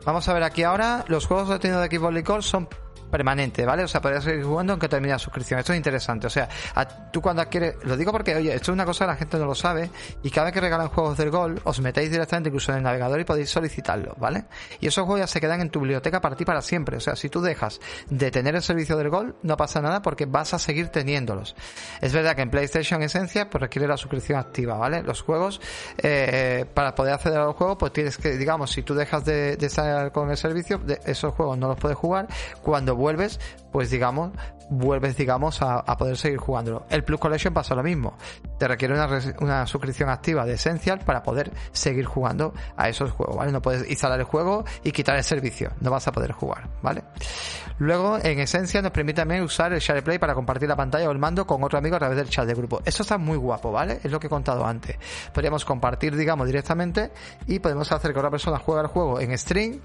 Vamos a ver aquí ahora. Los juegos tienda de Xbox Live Gold son permanentes, ¿vale? O sea, podrías seguir jugando aunque termine la suscripción. Esto es interesante. O sea, a- tú cuando adquieres... Lo digo porque, oye, esto es una cosa que la gente no lo sabe. Y cada vez que regalan juegos del Gold, os metéis directamente incluso en el navegador y podéis solicitarlo, ¿vale? Y esos juegos ya se quedan en tu biblioteca para ti para siempre. O sea, si tú dejas de tener el servicio del Gold, no pasa nada porque vas a seguir teniéndolos. Es verdad que en PlayStation Esencia pues requiere la suscripción activa, ¿vale? Los juegos, eh, para poder acceder a los juegos, pues tienes que, digamos, si tú dejas de, de estar con el servicio, de esos juegos no los puedes jugar. Cuando vuelves, pues digamos, vuelves, digamos, a, poder seguir jugándolo. El Plus Collection pasa lo mismo. Te requiere una, una suscripción activa de Essential para poder seguir jugando a esos juegos, ¿vale? No puedes instalar el juego y quitar el servicio. No vas a poder jugar, ¿vale? Luego, en Esencia nos permite también usar el SharePlay para compartir la pantalla o el mando con otro amigo a través del chat de grupo. Eso está muy guapo, ¿vale? Es lo que he contado antes. Podríamos compartir, digamos, directamente y podemos hacer que otra persona juegue el juego en stream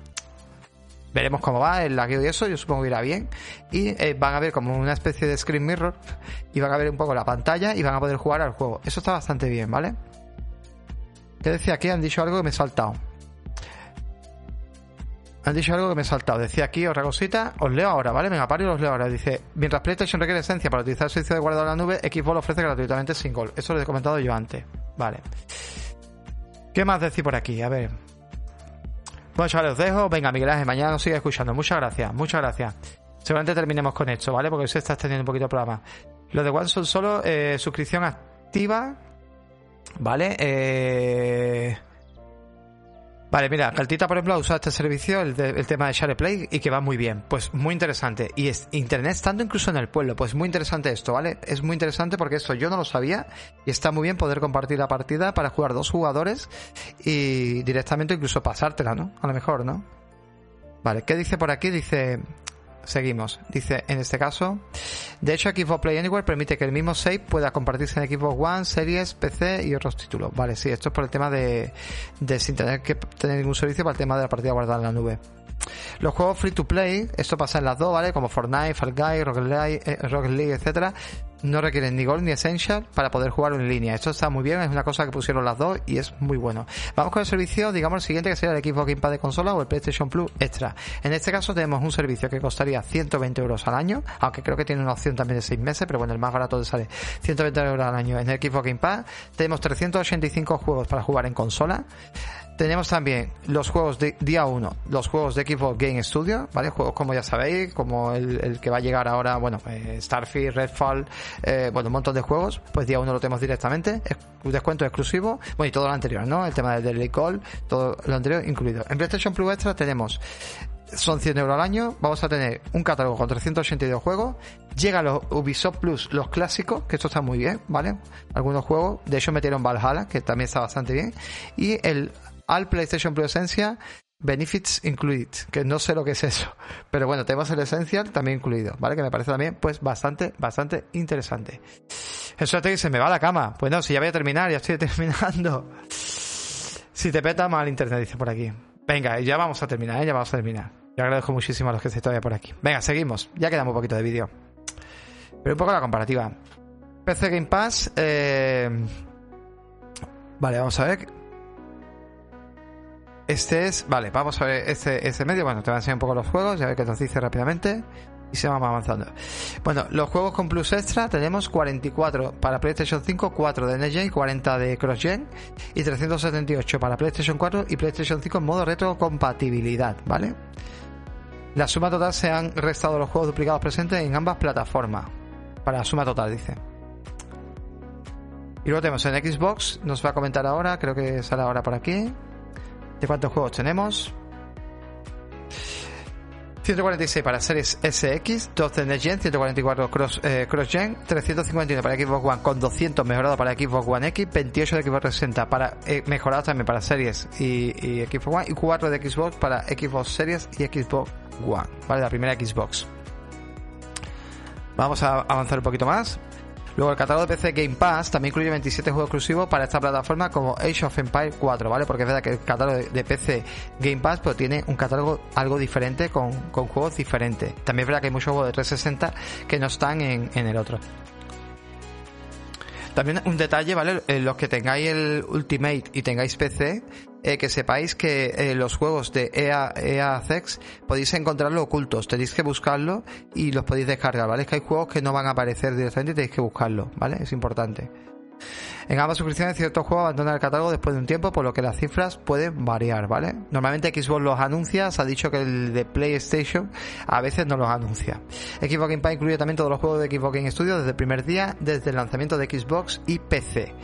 veremos cómo va el lagueo y eso, yo supongo que irá bien. Y eh, van a ver como una especie de screen mirror y van a ver un poco la pantalla y van a poder jugar al juego. Eso está bastante bien, ¿vale? ¿Qué decía aquí? Han dicho algo que me he saltado. Han dicho algo que me he saltado. Decía aquí otra cosita. Os leo ahora, ¿vale? Venga, paro y os leo ahora. Dice, mientras PlayStation requiere esencia para utilizar el servicio de guardado en la nube, Xbox lo ofrece gratuitamente sin gol. Eso lo he comentado yo antes. Vale. ¿Qué más decir por aquí? A ver. Bueno, chavales, os dejo. Venga, Miguel Ángel, mañana nos sigue escuchando. Muchas gracias, muchas gracias. Seguramente terminemos con esto, ¿vale? Porque se está extendiendo un poquito el programa. Lo de One son solo eh, suscripción activa. ¿Vale? Eh... Vale, mira, Caltita, por ejemplo, ha usado este servicio, el tema de SharePlay, y que va muy bien. Pues muy interesante. Y es Internet estando incluso en el pueblo. Pues muy interesante esto, ¿vale? Es muy interesante porque esto yo no lo sabía. Y está muy bien poder compartir la partida para jugar dos jugadores y directamente incluso pasártela, ¿no? A lo mejor, ¿no? Vale, ¿qué dice por aquí? Dice... Seguimos. Dice, en este caso, de hecho, Xbox Play Anywhere permite que el mismo save pueda compartirse en Xbox One, Series, PC y otros títulos. Vale, sí, esto es por el tema de, sin tener que tener ningún servicio para el tema de la partida guardada en la nube. Los juegos free to play, esto pasa en las dos, ¿vale? Como Fortnite, Fall Guys, Rocket League, eh, Rocket League, etcétera, no requieren ni Gold ni Essential para poder jugar en línea. Esto está muy bien, es una cosa que pusieron las dos y es muy bueno. Vamos con el servicio, digamos, el siguiente que sería el Xbox Game Pass de consola o el PlayStation Plus Extra. En este caso tenemos un servicio que costaría 120 euros al año, aunque creo que tiene una opción también de 6 meses, pero bueno, el más barato te sale 120 euros al año en el Xbox Game Pass. Tenemos 385 juegos para jugar en consola. Tenemos también los juegos de día 1, los juegos de Xbox Game Studio, ¿vale? Juegos como ya sabéis, como el, que va a llegar ahora, bueno, eh, Starfield, Redfall, eh, bueno, un montón de juegos, pues día 1 lo tenemos directamente, descuento exclusivo, bueno, y todo lo anterior, ¿no? El tema del Daily Call, todo lo anterior incluido. En PlayStation Plus Extra tenemos son 100 euros al año. Vamos a tener un catálogo con 382 juegos. Llega los Ubisoft Plus, los clásicos, que esto está muy bien, ¿vale? Algunos juegos, de hecho metieron Valhalla, que también está bastante bien. Y el al PlayStation Plus Esencia, Benefits Included, que no sé lo que es eso. Pero bueno, tenemos el Essential también incluido, ¿vale? Que me parece también, pues, bastante, bastante interesante. Eso te se me va la cama. Pues no, si ya voy a terminar, ya estoy terminando. Si te peta mal internet, dice por aquí. Venga, ya vamos a terminar, ¿eh? ya vamos a terminar. Yo agradezco muchísimo a los que estáis todavía por aquí. Venga, seguimos. Ya queda un poquito de vídeo. Pero un poco la comparativa. PC Game Pass. eh, Vale, vamos a ver. Este es. Vale, vamos a ver este, este medio. Bueno, te voy a enseñar un poco los juegos. Ya ver qué nos dice rápidamente. Y se vamos avanzando. Bueno, los juegos con Plus Extra tenemos 44 para PlayStation 5, 4 de Next Gen, 40 de Cross Gen y 378 para PlayStation 4 y PlayStation 5 en modo retrocompatibilidad, ¿vale? La suma total se han restado los juegos duplicados presentes en ambas plataformas. Para la suma total, dice. Y luego tenemos en Xbox, nos va a comentar ahora, creo que sale ahora por aquí. ¿De cuántos juegos tenemos? 146 para Series SX, 12 Next Gen, 144 Cross, eh, Cross Gen, 351 para Xbox One con 200 mejorado para Xbox One X, 28 de Xbox 360 para eh, mejorado también para Series y, y Xbox One y 4 de Xbox para Xbox Series y Xbox One, ¿vale? La primera Xbox. Vamos a avanzar un poquito más. Luego el catálogo de PC Game Pass también incluye 27 juegos exclusivos para esta plataforma como Age of Empires 4, ¿vale? Porque es verdad que el catálogo de- PC Game Pass pero tiene un catálogo algo diferente con, juegos diferentes. También es verdad que hay muchos juegos de 360 que no están en el otro. También un detalle, ¿vale? Eh, los que tengáis el Ultimate y tengáis PC, eh, que sepáis que eh, los juegos de EA, EA Access podéis encontrarlos ocultos, tenéis que buscarlos y los podéis descargar, ¿vale? Es que hay juegos que no van a aparecer directamente y tenéis que buscarlos, ¿vale? Es importante. En ambas suscripciones ciertos juegos abandonan el catálogo después de un tiempo, por lo que las cifras pueden variar, ¿vale? Normalmente Xbox los anuncia, se ha dicho que el de PlayStation a veces no los anuncia. Xbox Game Pass incluye también todos los juegos de Xbox Game Studio desde el primer día, desde el lanzamiento de Xbox y PC.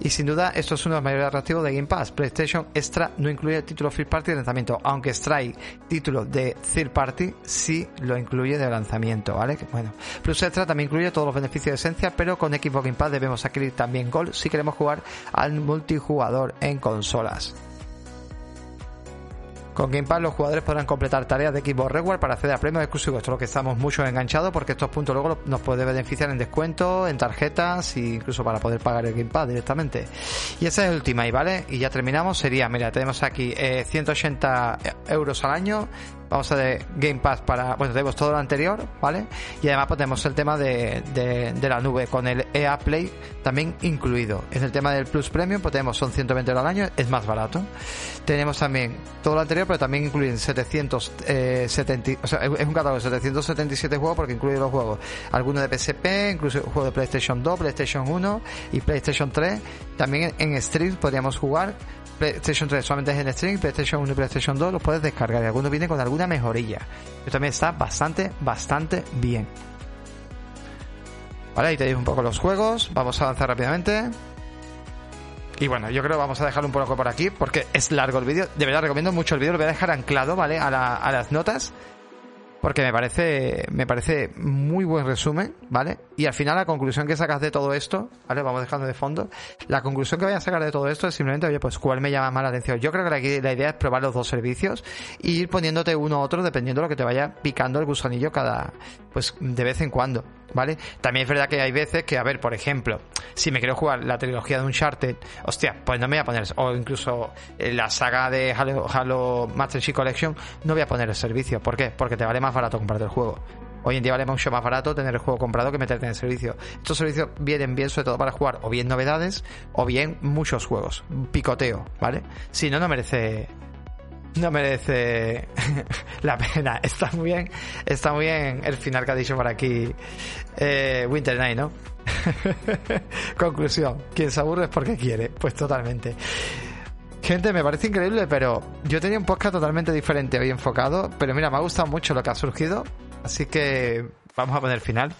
Y sin duda, esto es uno de los mayores atractivos de Game Pass. PlayStation Extra no incluye títulos First Party de lanzamiento, aunque extrae títulos de Third Party, sí lo incluye de lanzamiento, ¿vale? Bueno, Plus Extra también incluye todos los beneficios de esencia, pero con Xbox Game Pass debemos adquirir también Gold si queremos jugar al multijugador en consolas. Con Game Pass los jugadores podrán completar tareas de Xbox Reward para acceder a premios exclusivos. Esto es lo que estamos mucho enganchados porque estos puntos luego nos puede beneficiar en descuento, en tarjetas e incluso para poder pagar el Game Pass directamente. Y ese es el Ultimate, ¿vale? Y ya terminamos. Sería, mira, tenemos aquí eh, 180 euros al año. Vamos a de Game Pass para, bueno, tenemos todo lo anterior, ¿vale? Y además pues, tenemos el tema de, de, de la nube con el EA Play también incluido. En el tema del Plus Premium, pues tenemos son 120 euros al año, es más barato. Tenemos también todo lo anterior, pero también incluyen 770, o sea, es un catálogo de 777 juegos porque incluye los juegos, algunos de PSP, incluso juegos de PlayStation 2, PlayStation 1 y PlayStation 3. También en, en stream podríamos jugar. PlayStation 3 solamente es en stream, PlayStation 1 y PlayStation 2 los puedes descargar y algunos vienen con alguna mejorilla. Esto también está bastante, bastante bien. Vale, ahí tenéis un poco los juegos. Vamos a avanzar rápidamente. Y bueno, yo creo que vamos a dejarlo un poco por aquí porque es largo el vídeo. De verdad recomiendo mucho el vídeo, lo voy a dejar anclado, ¿vale? A, la- a las notas. Porque me parece, me parece muy buen resumen, ¿vale? Y al final la conclusión que sacas de todo esto, ¿vale? Vamos dejando de fondo. La conclusión que voy a sacar de todo esto es simplemente, oye, pues cuál me llama más la atención. Yo creo que la, la idea es probar los dos servicios e ir poniéndote uno u otro dependiendo de lo que te vaya picando el gusanillo cada, pues de vez en cuando, ¿vale? También es verdad que hay veces que, a ver, por ejemplo, si me quiero jugar la trilogía de Uncharted, hostia, pues no me voy a poner, o incluso eh, la saga de Halo, Halo Master Chief Collection, no voy a poner el servicio. ¿Por qué? Porque te vale más barato comprarte el juego. Hoy en día vale mucho más barato tener el juego comprado que meterte en el servicio. Estos servicios vienen bien sobre todo para jugar o bien novedades o bien muchos juegos. Picoteo, ¿vale? Si no, no merece no merece la pena. Está muy bien, está muy bien el final que ha dicho por aquí eh, Winter Night, ¿no? Conclusión, quien se aburre es porque quiere, pues totalmente. Gente, me parece increíble, pero yo tenía un podcast totalmente diferente hoy enfocado, pero mira, me ha gustado mucho lo que ha surgido, así que vamos a poner final.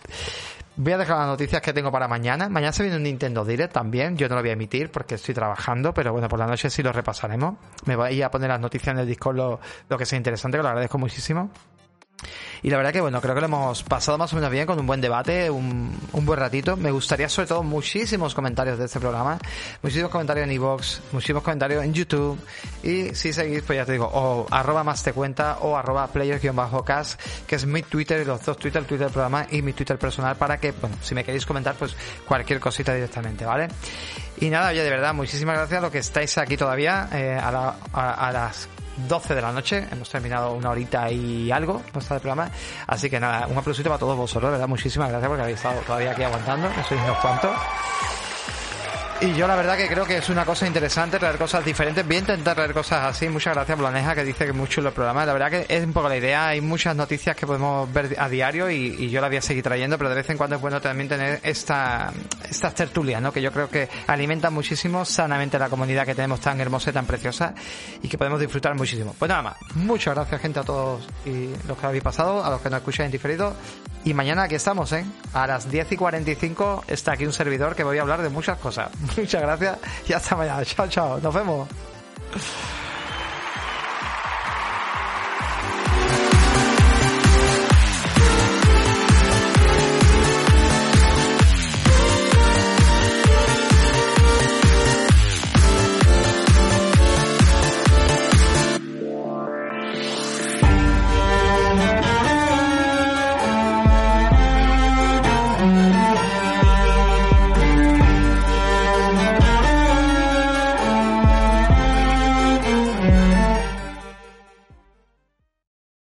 Voy a dejar las noticias que tengo para mañana. Mañana se viene un Nintendo Direct también. Yo no lo voy a emitir porque estoy trabajando, pero bueno, por la noche sí lo repasaremos. Me voy a poner las noticias en el Discord lo, lo que sea interesante, que lo agradezco muchísimo. Y la verdad que bueno, creo que lo hemos pasado más o menos bien con un buen debate, un, buen ratito. Me gustaría sobre todo muchísimos comentarios de este programa, muchísimos comentarios en iVoox, muchísimos comentarios en YouTube. Y si seguís, pues ya te digo, o arroba más te cuenta o arroba players-cast, que es mi Twitter, los dos Twitter, el Twitter del programa y mi Twitter personal para que, bueno, si me queréis comentar, pues cualquier cosita directamente, ¿vale? Y nada, oye, de verdad, muchísimas gracias a los que estáis aquí todavía, eh, a las 12 de la noche. Hemos terminado una horita y algo el programa. Así que nada, un aplausito para todos vosotros, ¿verdad? Muchísimas gracias porque habéis estado todavía aquí aguantando. No sois unos cuantos. Y yo la verdad que creo que es una cosa interesante traer cosas diferentes. Voy a intentar traer cosas así. Muchas gracias, Blaneja, que dice que es muy chulo el. La verdad que es un poco la idea. Hay muchas noticias que podemos ver a diario y, yo la voy a seguir trayendo, pero de vez en cuando es bueno también tener esta, estas tertulias, ¿no? Que yo creo que alimentan muchísimo sanamente la comunidad que tenemos tan hermosa y tan preciosa y que podemos disfrutar muchísimo. Pues nada más. Muchas gracias, gente, a todos y los que habéis pasado, a los que nos escucháis en diferido. Y mañana aquí estamos, ¿eh? A las 10 y 45 está aquí un servidor que voy a hablar de muchas cosas. Muchas gracias y hasta mañana. Chao, chao. Nos vemos.